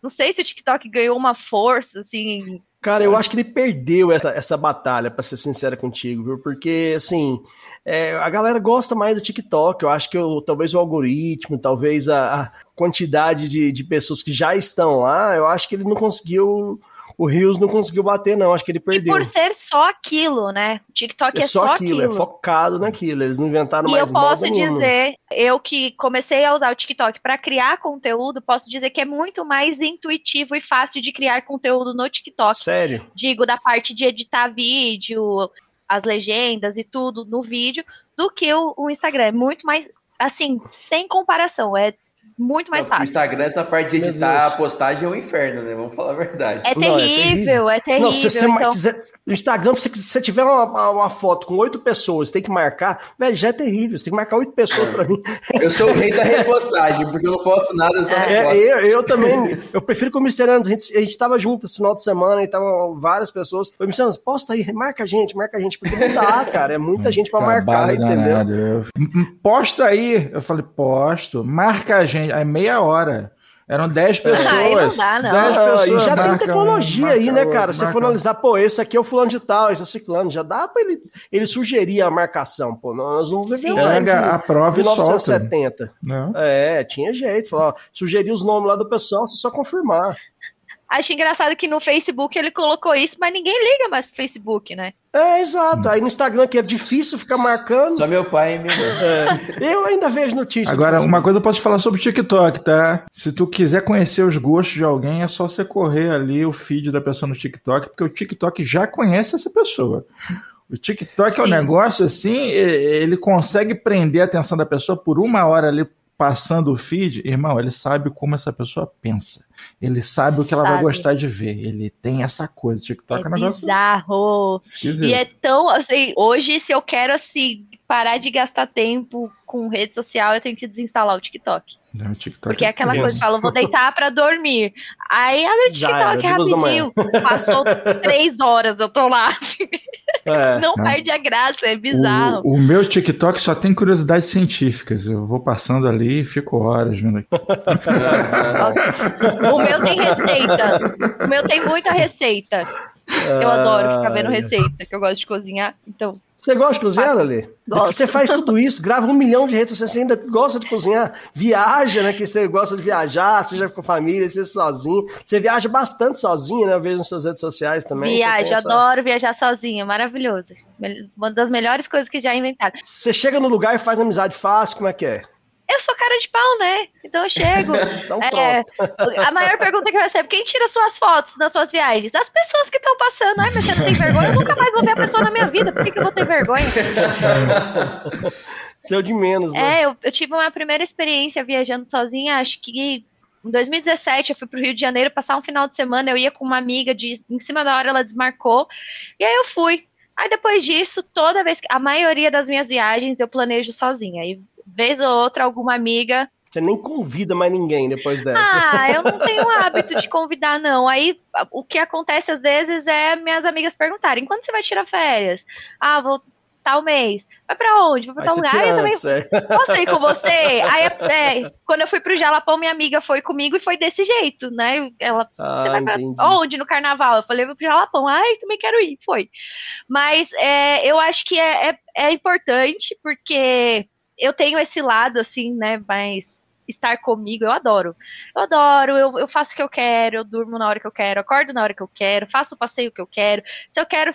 Speaker 4: Não sei se o TikTok ganhou uma força, assim.
Speaker 3: Cara, eu acho que ele perdeu essa, essa batalha, pra ser sincero contigo, viu? Porque, assim, é, a galera gosta mais do TikTok. Eu acho que o- talvez o algoritmo, talvez a, a quantidade de, de pessoas que já estão lá, eu acho que ele não conseguiu. O Rios não conseguiu bater, não. Acho que ele
Speaker 4: E
Speaker 3: perdeu.
Speaker 4: por ser só aquilo, né? O TikTok é,
Speaker 3: É só aquilo, é focado naquilo. Eles não inventaram
Speaker 4: E
Speaker 3: mais
Speaker 4: eu posso
Speaker 3: moda nenhuma.
Speaker 4: dizer, eu que comecei a usar o TikTok para criar conteúdo, posso dizer que é muito mais intuitivo e fácil de criar conteúdo no TikTok.
Speaker 3: Sério?
Speaker 4: Digo, da parte de editar vídeo, as legendas e tudo no vídeo, do que o, o Instagram. É muito mais, assim, sem comparação. É muito mais
Speaker 2: O
Speaker 4: fácil.
Speaker 2: Instagram, essa parte de editar a postagem é um inferno, né? Vamos falar a verdade.
Speaker 4: É
Speaker 3: Não, é
Speaker 4: terrível, é terrível.
Speaker 3: Não, se você
Speaker 4: então,
Speaker 3: quiser, no Instagram, se você tiver uma, uma- foto com oito pessoas, tem que marcar, velho, já é terrível. Você tem que marcar oito pessoas pra mim.
Speaker 2: Eu sou o rei da (laughs) repostagem, porque eu não posto nada, eu só
Speaker 3: É,
Speaker 2: reposto.
Speaker 3: eu, eu também, eu prefiro que o Misterianos, a gente, a gente tava junto esse final de semana e tava várias pessoas. Foi, Misterianos, posta aí, marca a gente, marca a gente, porque não dá, cara, é muita (laughs) gente pra marcar,
Speaker 1: Trabalho
Speaker 3: entendeu?
Speaker 1: danado. Eu- M- m- Posta aí. Eu falei, posto. Marca a gente. Aí meia hora. Eram 10 pessoas.
Speaker 4: Aí não dá, não.
Speaker 1: 10
Speaker 3: Ah,
Speaker 1: pessoas.
Speaker 3: e já tem
Speaker 1: marca
Speaker 3: tecnologia
Speaker 1: um,
Speaker 3: aí, né,
Speaker 1: marca
Speaker 3: cara? Se
Speaker 1: marca
Speaker 3: for analisar, pô, esse aqui é o fulano de tal, esse é o ciclano, já dá pra ele, ele sugerir a marcação, pô, nós não vivemos
Speaker 1: Sim.
Speaker 3: mais
Speaker 1: a prova e solta.
Speaker 3: 1970.
Speaker 1: Não.
Speaker 3: É, tinha jeito, falou, ó, sugerir os nomes lá do pessoal, você só confirmar.
Speaker 4: Acho engraçado que no Facebook ele colocou isso, mas ninguém liga mais pro Facebook, né?
Speaker 3: É, exato. Aí no Instagram, que é difícil ficar marcando.
Speaker 2: Só meu pai e minha mãe.
Speaker 3: É. Eu ainda vejo notícias.
Speaker 1: Agora, uma coisa eu posso falar sobre o TikTok, tá? Se tu quiser conhecer os gostos de alguém, é só você correr ali o feed da pessoa no TikTok, porque o TikTok já conhece essa pessoa. O TikTok Sim. é um negócio assim, ele consegue prender a atenção da pessoa por uma hora ali passando o feed, irmão, ele sabe como essa pessoa pensa. Ele sabe o que ela vai gostar de ver. Ele tem essa coisa. TikTok é,
Speaker 4: é um negócio bizarro. Esquisito. E é tão assim, hoje se eu quero assim parar de gastar tempo com rede social, eu tenho que desinstalar o TikTok. Não, o TikTok Porque é aquela coisa, fala, vou deitar pra dormir. Aí abre o TikTok rapidinho. Passou (laughs) três horas, eu tô lá. É, não, não perde a graça, é bizarro.
Speaker 1: O, o, meu TikTok só tem curiosidades científicas. Eu vou passando ali e fico horas vendo aqui. (laughs) (laughs)
Speaker 4: o meu tem receita. O meu tem muita receita. Eu adoro ficar vendo receita, que eu gosto de cozinhar. Então,
Speaker 3: você gosta de cozinhar, Lali? Você faz tudo isso, grava um milhão de redes sociais, você ainda gosta de cozinhar, viaja, né? Que você gosta de viajar, seja com família, seja sozinho. Você viaja bastante sozinho, né? Eu vejo nas suas redes sociais também.
Speaker 4: Viajo, adoro viajar sozinha, maravilhoso. Uma das melhores coisas que já inventaram.
Speaker 3: Você chega no lugar e faz amizade fácil, como é que é?
Speaker 4: Eu sou cara de pau, né? Então eu chego. (laughs) então, é, a maior pergunta que eu recebo: quem tira suas fotos nas suas viagens? As pessoas que estão passando. Ai, mas você não tem vergonha? Eu nunca mais vou ver a pessoa na minha vida. Por que, que eu vou ter vergonha? (laughs)
Speaker 3: Seu de menos, né?
Speaker 4: É, eu, eu tive uma primeira experiência viajando sozinha, acho que em 2017 eu fui pro Rio de Janeiro passar um final de semana, eu ia com uma amiga, de, em cima da hora ela desmarcou, e aí eu fui. Aí depois disso, toda vez que. A maioria das minhas viagens eu planejo sozinha. E vez ou outra, alguma amiga.
Speaker 3: Você nem convida mais ninguém depois dessa.
Speaker 4: Ah, eu não (laughs) tenho o hábito de convidar, não. Aí o que acontece às vezes é minhas amigas perguntarem: quando você vai tirar férias? Ah, vou tal mês. Vai pra onde? Vai pra tal lugar? Ah, eu também é. posso ir com você? Aí, é, quando eu fui pro Jalapão, minha amiga foi comigo e foi desse jeito, né? Ela, ah, você vai pra entendi. onde? No carnaval? Eu falei, vou pro Jalapão. Ai, também quero ir. Foi. Mas é, eu acho que é, é, é importante porque eu tenho esse lado, assim, né, mais estar comigo, eu adoro. Eu adoro, eu, eu faço o que eu quero, eu durmo na hora que eu quero, acordo na hora que eu quero, faço o passeio que eu quero. Se eu quero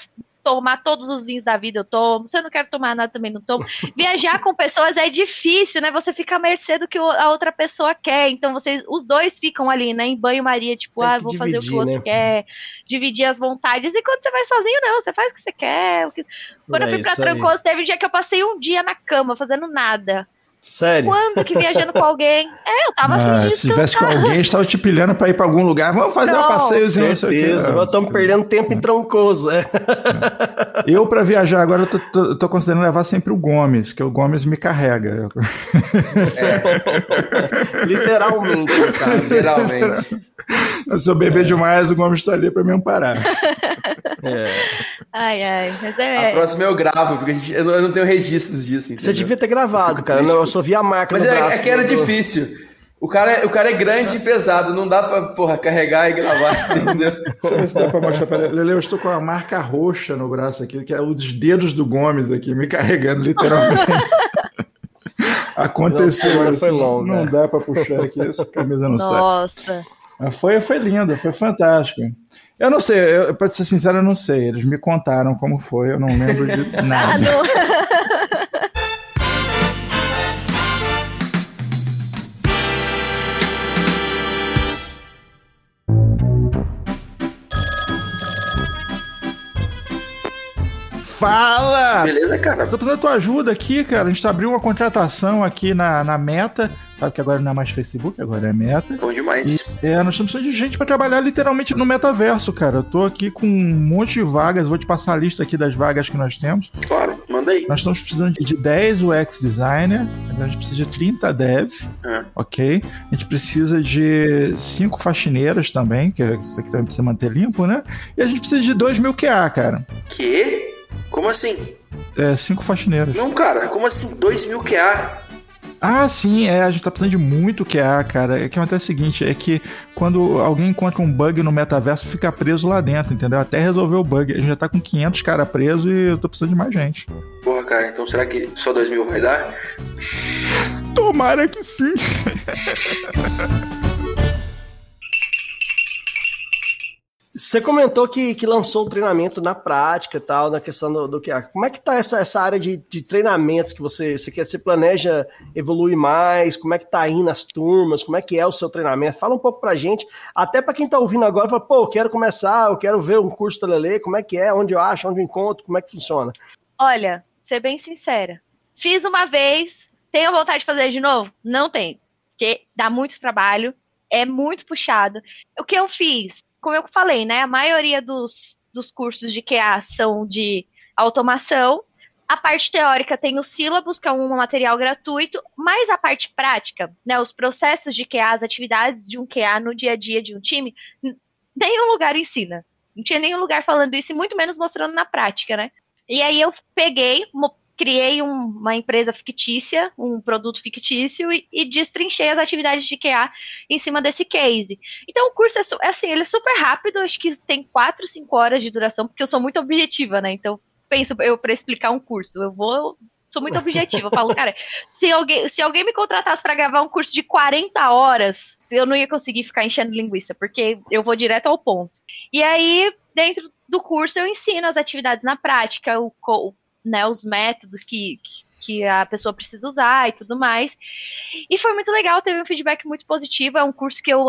Speaker 4: tomar todos os vinhos da vida, eu tomo. Se eu não quero tomar nada, também não tomo. Viajar com pessoas é difícil, né? Você fica à mercê do que a outra pessoa quer. Então, vocês, os dois ficam ali, né? Em banho-maria, tipo, ah, vou dividir, fazer o que o outro né? quer, dividir as vontades. E quando você vai sozinho, não, você faz o que você quer. Quando é eu fui pra Trancoso, teve um dia que eu passei um dia na cama, fazendo nada.
Speaker 3: Sério?
Speaker 4: Quando que viajando com alguém? É, eu tava
Speaker 1: ah, Se tivesse com alguém, estava te pilhando pra ir pra algum lugar. Vamos fazer não, um passeiozinho.
Speaker 3: Certeza, nós estamos perdendo tempo em troncoso. É.
Speaker 1: Eu, pra viajar agora, eu tô, tô, tô, considerando levar sempre o Gomes, que o Gomes me carrega.
Speaker 3: É. (laughs) Literalmente, cara. Literalmente.
Speaker 1: Se eu beber é. demais, o Gomes tá ali pra me amparar.
Speaker 4: É. Ai, ai. Mas
Speaker 2: é... A próxima eu gravo, porque gente, eu, não, eu, não, tenho registros disso. Entendeu?
Speaker 3: Você devia ter gravado, cara. (laughs) Não, eu só vi a marca
Speaker 2: Mas
Speaker 3: no
Speaker 2: é,
Speaker 3: braço.
Speaker 2: é que era difícil. O cara, é, o cara é grande e pesado, não dá pra, porra, carregar e gravar, (laughs) entendeu?
Speaker 1: Deixa eu ver se dá pra mostrar pra Lele. Eu estou com a marca roxa no braço aqui, que é os dedos do Gomes aqui, me carregando literalmente. (laughs) Aconteceu. Não,
Speaker 3: foi longo,
Speaker 1: não né? dá pra puxar aqui, essa camisa não sai.
Speaker 4: Nossa.
Speaker 1: Foi, foi lindo, foi fantástico. Eu não sei, eu, pra ser sincero, eu não sei. Eles me contaram como foi, eu não lembro de (laughs) ah, nada. Fala!
Speaker 2: Beleza, cara?
Speaker 1: Tô precisando da tua ajuda aqui, cara. A gente tá abrindo uma contratação aqui na, na Meta. Sabe que agora não é mais Facebook, agora é Meta.
Speaker 2: Bom demais. E,
Speaker 1: é, nós estamos precisando de gente para trabalhar literalmente no metaverso, cara. Eu tô aqui com um monte de vagas, vou te passar a lista aqui das vagas que nós temos.
Speaker 2: Claro, manda aí.
Speaker 1: Nós estamos precisando de 10 UX designer, a gente precisa de 30 dev, é. ok? A gente precisa de 5 faxineiras também, que isso aqui também precisa manter limpo, né? E a gente precisa de 2 mil QA, cara.
Speaker 2: Que? Como assim?
Speaker 1: É, 5 faxineiras.
Speaker 2: Não, cara, como assim? 2 mil QA?
Speaker 1: Ah, sim, é, a gente tá precisando de muito QA, cara. É que acontece o seguinte, é que quando alguém encontra um bug no metaverso, fica preso lá dentro, entendeu? Até resolver o bug. A gente já tá com 500 cara preso e eu tô precisando de mais gente.
Speaker 2: Porra, cara, então será que só 2 mil vai dar?
Speaker 1: Tomara que sim. (laughs)
Speaker 3: Você comentou que, que lançou o treinamento na prática tal, na questão do, do que. Como é que tá essa, essa área de, de treinamentos que você, você quer? Você planeja evoluir mais? Como é que tá aí nas turmas? Como é que é o seu treinamento? Fala um pouco pra gente, até para quem tá ouvindo agora, fala, pô, eu quero começar, eu quero ver um curso da Lele, como é que é, onde eu acho, onde eu encontro, como é que funciona?
Speaker 4: Olha, ser bem sincera. Fiz uma vez, tenho vontade de fazer de novo? Não tenho, porque dá muito trabalho, é muito puxado. O que eu fiz? Como eu falei, né? A maioria dos, dos cursos de QA são de automação. A parte teórica tem o sílabus, que é um material gratuito, mas a parte prática, né, os processos de QA, as atividades de um QA no dia a dia de um time, nenhum lugar ensina. Não tinha nenhum lugar falando isso, e muito menos mostrando na prática, né? E aí eu peguei, criei um, uma empresa fictícia, um produto fictício e, e, destrinchei as atividades de QA em cima desse case. Então o curso é, é assim, ele é super rápido, acho que tem 4, 5 horas de duração, porque eu sou muito objetiva, né? Então penso eu para explicar um curso, eu vou sou muito objetiva. Eu falo, cara, se alguém, se alguém me contratasse para gravar um curso de 40 horas, eu não ia conseguir ficar enchendo linguiça, porque eu vou direto ao ponto. E aí, dentro do curso, eu ensino as atividades na prática, o, o né, os métodos que, que a pessoa precisa usar e tudo mais. E foi muito legal, teve um feedback muito positivo. É um curso que eu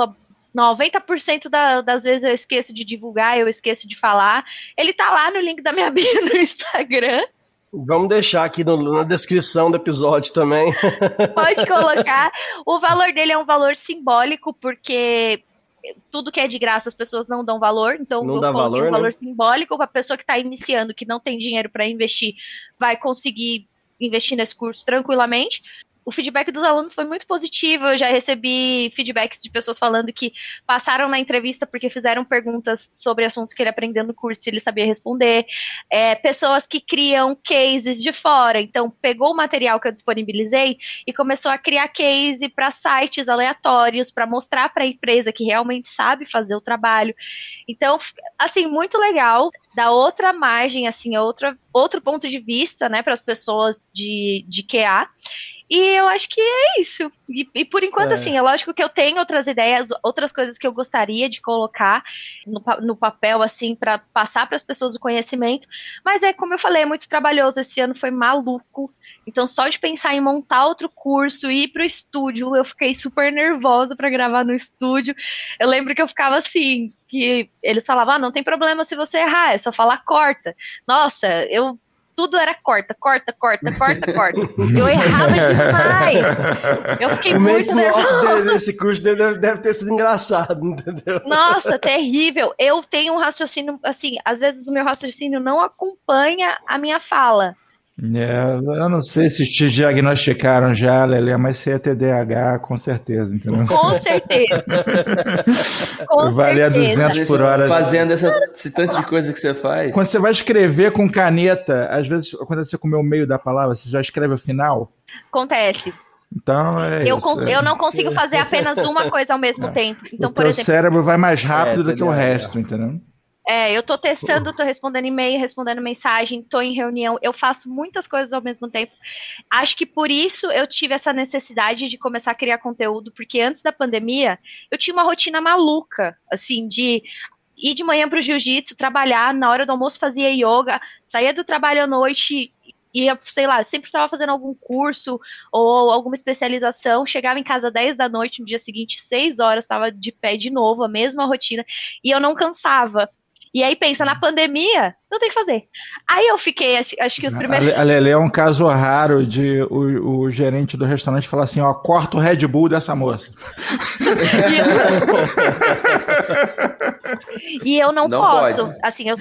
Speaker 4: 90% da, das vezes eu esqueço de divulgar, eu esqueço de falar. Ele tá lá no link da minha (laughs) bio no Instagram.
Speaker 3: Vamos deixar aqui no, na descrição do episódio também.
Speaker 4: Pode colocar. (laughs) O valor dele é um valor simbólico, porque tudo que é de graça as pessoas não dão valor, então
Speaker 3: não eu dá valor,
Speaker 4: um
Speaker 3: valor
Speaker 4: né? simbólico para a pessoa que está iniciando, que não tem dinheiro para investir, vai conseguir investir nesse curso tranquilamente o feedback dos alunos foi muito positivo. Eu já recebi feedbacks de pessoas falando que passaram na entrevista porque fizeram perguntas sobre assuntos que ele aprendeu no curso e ele sabia responder. É, pessoas que criam cases de fora. Então, pegou o material que eu disponibilizei e começou a criar case para sites aleatórios, para mostrar para a empresa que realmente sabe fazer o trabalho. Então, assim, muito legal. Da outra margem, assim, outra, outro ponto de vista, né, para as pessoas de, de QA. E eu acho que é isso. E, e por enquanto, é. assim, é lógico que eu tenho outras ideias, outras coisas que eu gostaria de colocar no, no papel, assim, para passar para as pessoas o conhecimento. Mas é como eu falei, é muito trabalhoso. Esse ano foi maluco. Então, só de pensar em montar outro curso e ir pro estúdio, eu fiquei super nervosa para gravar no estúdio. Eu lembro que eu ficava assim, que eles falavam, ah, não tem problema se você errar, é só falar corta. Nossa, eu tudo era corta, corta, corta, corta, corta. Eu (laughs) errava demais. Eu fiquei o muito nervosa.
Speaker 3: desse curso deve, deve ter sido engraçado, entendeu?
Speaker 4: Nossa, terrível. Eu tenho um raciocínio, assim, às vezes o meu raciocínio não acompanha a minha fala.
Speaker 1: É, eu não sei se te diagnosticaram já, Lelê, mas você é TDAH, com certeza, entendeu?
Speaker 4: Com certeza. com (laughs)
Speaker 1: vale a 200 por hora.
Speaker 2: Fazendo essa, esse tanto de coisa que você faz.
Speaker 1: Quando você vai escrever com caneta, às vezes, quando você comeu o meio da palavra, você já escreve o final?
Speaker 4: Acontece.
Speaker 1: Então é
Speaker 4: eu,
Speaker 1: isso,
Speaker 4: é. eu não consigo fazer apenas uma coisa ao mesmo é. tempo. Então,
Speaker 1: o
Speaker 4: por exemplo,
Speaker 1: cérebro vai mais rápido é, do que o resto, entendeu?
Speaker 4: É, eu tô testando, tô respondendo e-mail, respondendo mensagem, tô em reunião, eu faço muitas coisas ao mesmo tempo. Acho que por isso eu tive essa necessidade de começar a criar conteúdo, porque antes da pandemia eu tinha uma rotina maluca, assim, de ir de manhã pro jiu-jitsu, trabalhar, na hora do almoço fazia yoga, saía do trabalho à noite, ia, sei lá, sempre estava fazendo algum curso ou alguma especialização, chegava em casa 10 da noite, no dia seguinte, 6 horas, estava de pé de novo, a mesma rotina, e eu não cansava. E aí pensa, na pandemia, não tem o que fazer. Aí eu fiquei, acho, acho que os primeiros.
Speaker 1: A Lele é um caso raro de o, o gerente do restaurante falar assim: ó, corta o Red Bull dessa moça. (laughs)
Speaker 4: e eu não, não posso. Pode. Assim, eu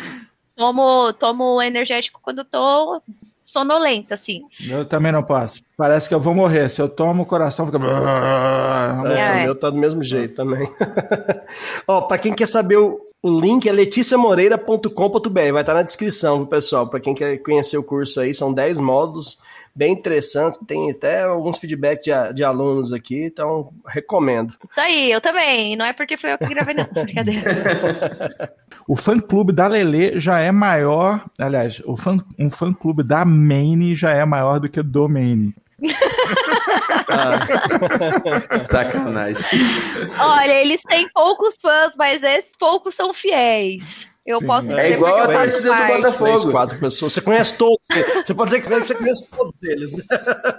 Speaker 4: tomo, tomo energético quando eu tô sonolenta, assim.
Speaker 1: Eu também não posso. Parece que eu vou morrer. Se eu tomo, o coração fica.
Speaker 3: É, é. O meu tá do mesmo jeito também. (laughs) Ó, pra quem quer saber o, o link é leticiamoreira.com.br, vai estar na descrição, pessoal? Para quem quer conhecer o curso aí, são 10 módulos bem interessantes, tem até alguns feedbacks de, de, alunos aqui, então recomendo.
Speaker 4: Isso aí, eu também, não é porque foi eu que gravei, não, (laughs) brincadeira.
Speaker 1: o fã-clube da Lele já é maior, aliás, o fã, um fã-clube da Maine já é maior do que do Maine.
Speaker 2: Ah. (laughs) Sacanagem.
Speaker 4: Olha, eles têm poucos fãs, mas esses poucos são fiéis. Eu Sim. posso dizer
Speaker 2: é igual a torcida do Botafogo.
Speaker 3: quatro pessoas. Você conhece todos. Você pode dizer que você conhece todos eles. Né?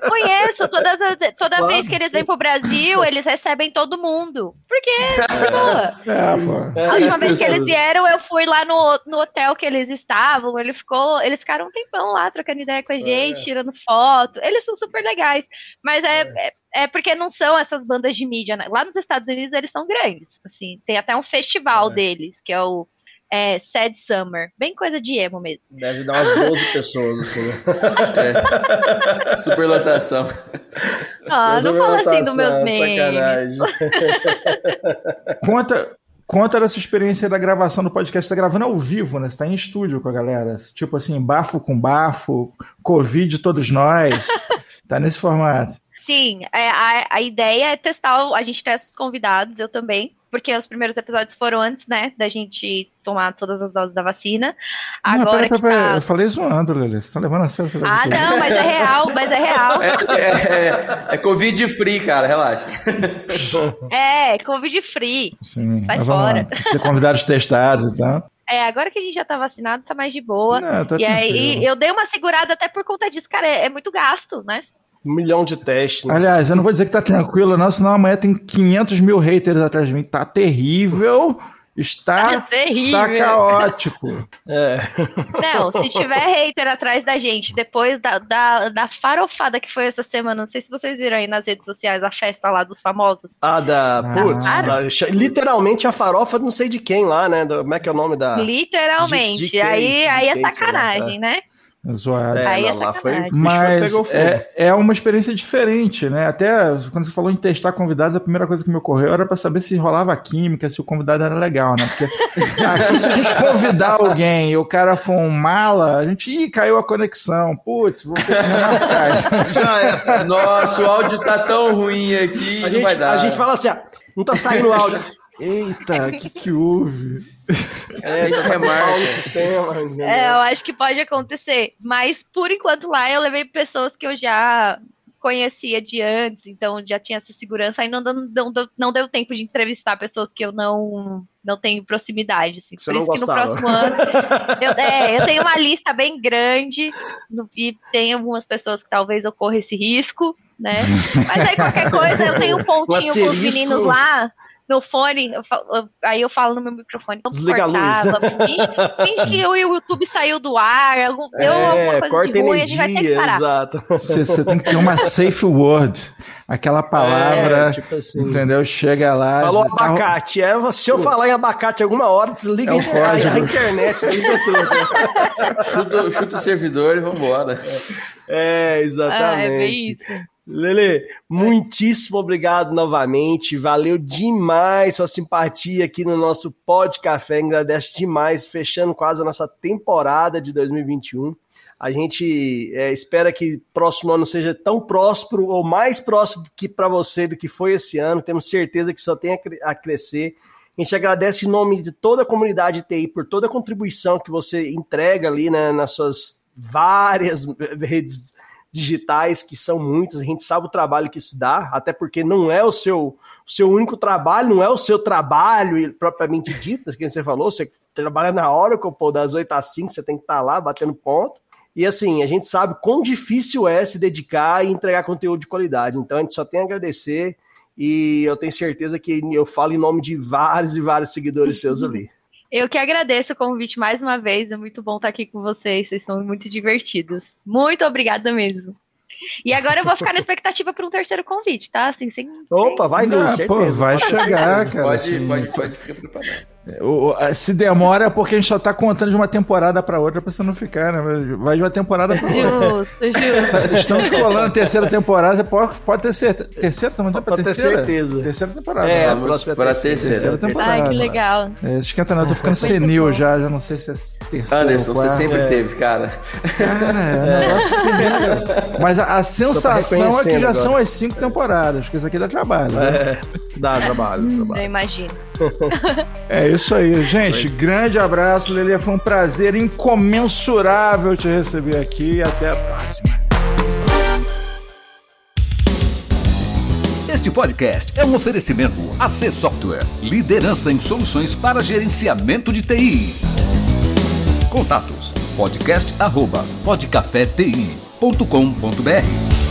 Speaker 4: Conheço. Todas toda claro. vez que eles vêm pro Brasil, eles recebem todo mundo. Porque, é, é, pô. A última vez que eles vieram, eu fui lá no, no hotel que eles estavam. Ele ficou, eles ficaram um tempão lá trocando ideia com a gente, é. tirando foto. Eles são super legais. Mas é, é é porque não são essas bandas de mídia. Né? Lá nos Estados Unidos eles são grandes. Assim, tem até um festival é. deles, que é o é, Sad Summer. Bem coisa de emo mesmo.
Speaker 3: Deve dar umas 12 (laughs) pessoas, assim. Né?
Speaker 2: É. (laughs) Superlotação.
Speaker 4: Ah, não fala assim dos meus memes. (laughs)
Speaker 1: conta, conta dessa experiência da gravação do podcast. Você tá gravando ao vivo, né? Você tá em estúdio com a galera. Tipo assim, bafo com bafo, Covid todos nós. tá nesse formato.
Speaker 4: Sim, é, a, a ideia é testar, a gente testa os convidados, eu também, porque os primeiros episódios foram antes, né, da gente tomar todas as doses da vacina. Agora não, pera, pera,
Speaker 1: tá... Eu falei zoando, Lele, você tá levando a sério.
Speaker 4: Ah, não, mas é real, mas é real. (laughs)
Speaker 2: É, é, é, é Covid free, cara, relaxa. (laughs)
Speaker 4: É, Covid free. Sim, Sai fora.
Speaker 1: Ter convidados testados e tal.
Speaker 4: É, agora que a gente já tá vacinado, tá mais de boa. Não, tá e aí, eu dei uma segurada até por conta disso, cara, é, é muito gasto, né?
Speaker 3: Um milhão de testes. Né?
Speaker 1: Aliás, eu não vou dizer que tá tranquilo, não, senão amanhã tem 500 mil haters atrás de mim. Tá terrível. Está, é terrível. está caótico. (laughs)
Speaker 4: É. Não, se tiver hater atrás da gente, depois da, da, da, farofada que foi essa semana, não sei se vocês viram aí nas redes sociais a festa lá dos famosos.
Speaker 3: Ah, da. Ah. Putz, da, literalmente a farofa não sei de quem lá, né? Do, como é que é o nome da.
Speaker 4: Literalmente. De, de aí, aí é sacanagem, né?
Speaker 1: Zoado.
Speaker 4: É, Aí é lá foi,
Speaker 1: Mas é, é uma experiência diferente, né? Até quando você falou em testar convidados, a primeira coisa que me ocorreu era para saber se rolava química, se o convidado era legal, né? Porque (laughs) aqui, se a gente convidar alguém e o cara for um mala, a gente, ih, caiu a conexão. Putz, vou ter que
Speaker 2: remarcar. (laughs) Nossa, o áudio tá tão ruim aqui, a
Speaker 3: gente,
Speaker 2: vai dar.
Speaker 3: A gente fala assim, ó, não tá saindo áudio.
Speaker 1: Eita, o que, que houve? (laughs)
Speaker 3: É, remarca o sistema.
Speaker 4: É, eu acho que pode acontecer. Mas por enquanto lá eu levei pessoas que eu já conhecia de antes, então já tinha essa segurança. Aí não, não, não deu tempo de entrevistar pessoas que eu não não tenho proximidade. Assim. Por isso
Speaker 3: gostava.
Speaker 4: que no próximo ano. (laughs) Eu, é, eu tenho uma lista bem grande no, e tem algumas pessoas que talvez ocorra esse risco, né? (laughs) Mas aí qualquer coisa, eu tenho um pontinho com os meninos lá no fone, eu falo, eu, aí eu falo no meu microfone.
Speaker 3: Desliga a luz.
Speaker 4: Finge, finge, que o YouTube saiu do ar, algum, deu é, alguma coisa corta de ruim, energia, a gente vai ter que parar. Exato.
Speaker 1: Você, você tem que ter uma safe word. Aquela palavra, é, tipo assim. entendeu? Chega lá.
Speaker 3: Falou tá abacate. Tá... É, se eu falar em abacate alguma hora, desliga é a, a internet, desliga
Speaker 2: tudo. chuta, chuta o servidor e vambora.
Speaker 3: É, exatamente. Ah, é bem isso. Lele, muitíssimo obrigado novamente. Valeu demais sua simpatia aqui no nosso Pod Café. Agradece demais, fechando quase a nossa temporada de 2021. A gente é, espera que próximo ano seja tão próspero ou mais próximo que para você do que foi esse ano. Temos certeza que só tem a, a crescer. A gente agradece em nome de toda a comunidade TI por toda a contribuição que você entrega ali né, nas suas várias redes digitais, que são muitas, a gente sabe o trabalho que se dá, até porque não é o seu, o seu único trabalho, não é o seu trabalho propriamente dito, que você falou, você trabalha na Oracle, pô, das 8 às 5, você tem que estar lá batendo ponto. E assim, a gente sabe quão difícil é se dedicar e entregar conteúdo de qualidade. Então a gente só tem a agradecer e eu tenho certeza que eu falo em nome de vários e vários seguidores seus ali.
Speaker 4: Eu que agradeço o convite mais uma vez. É muito bom estar aqui com vocês. Vocês são muito divertidos. Muito obrigada mesmo. E agora eu vou ficar na expectativa para um terceiro convite, tá? Assim, sem,
Speaker 3: Opa, vai vir, ah, certeza.
Speaker 1: Pô, vai chegar, cara.
Speaker 2: Pode, assim. pode, pode, ficar preparado.
Speaker 1: Se demora é porque a gente só tá contando de uma temporada para outra pra você não ficar, né? Vai de uma temporada pra outra. Justo, justo. Estamos colando a terceira temporada, pode, pode ter certeza. Terceira também pra
Speaker 3: pode ter certeza.
Speaker 1: Terceira temporada.
Speaker 2: É, a próxima para a terceira. terceira
Speaker 4: temporada. Ai, que legal.
Speaker 1: É, esquenta não, eu tô ficando senil já, já não sei se é terceira.
Speaker 2: Anderson, você sempre é. teve, cara.
Speaker 1: Cara, é, negócio Mas a, a sensação é que já agora. são as cinco temporadas, porque isso aqui dá trabalho. Né?
Speaker 3: É, dá trabalho, trabalho.
Speaker 4: Eu imagino. (laughs)
Speaker 1: é isso aí, gente. Foi. Grande abraço, Lelê. Foi um prazer incomensurável te receber aqui e até a próxima.
Speaker 5: Este podcast é um oferecimento AC Software, liderança em soluções para gerenciamento de TI. Contatos podcast@podcafeti.com.br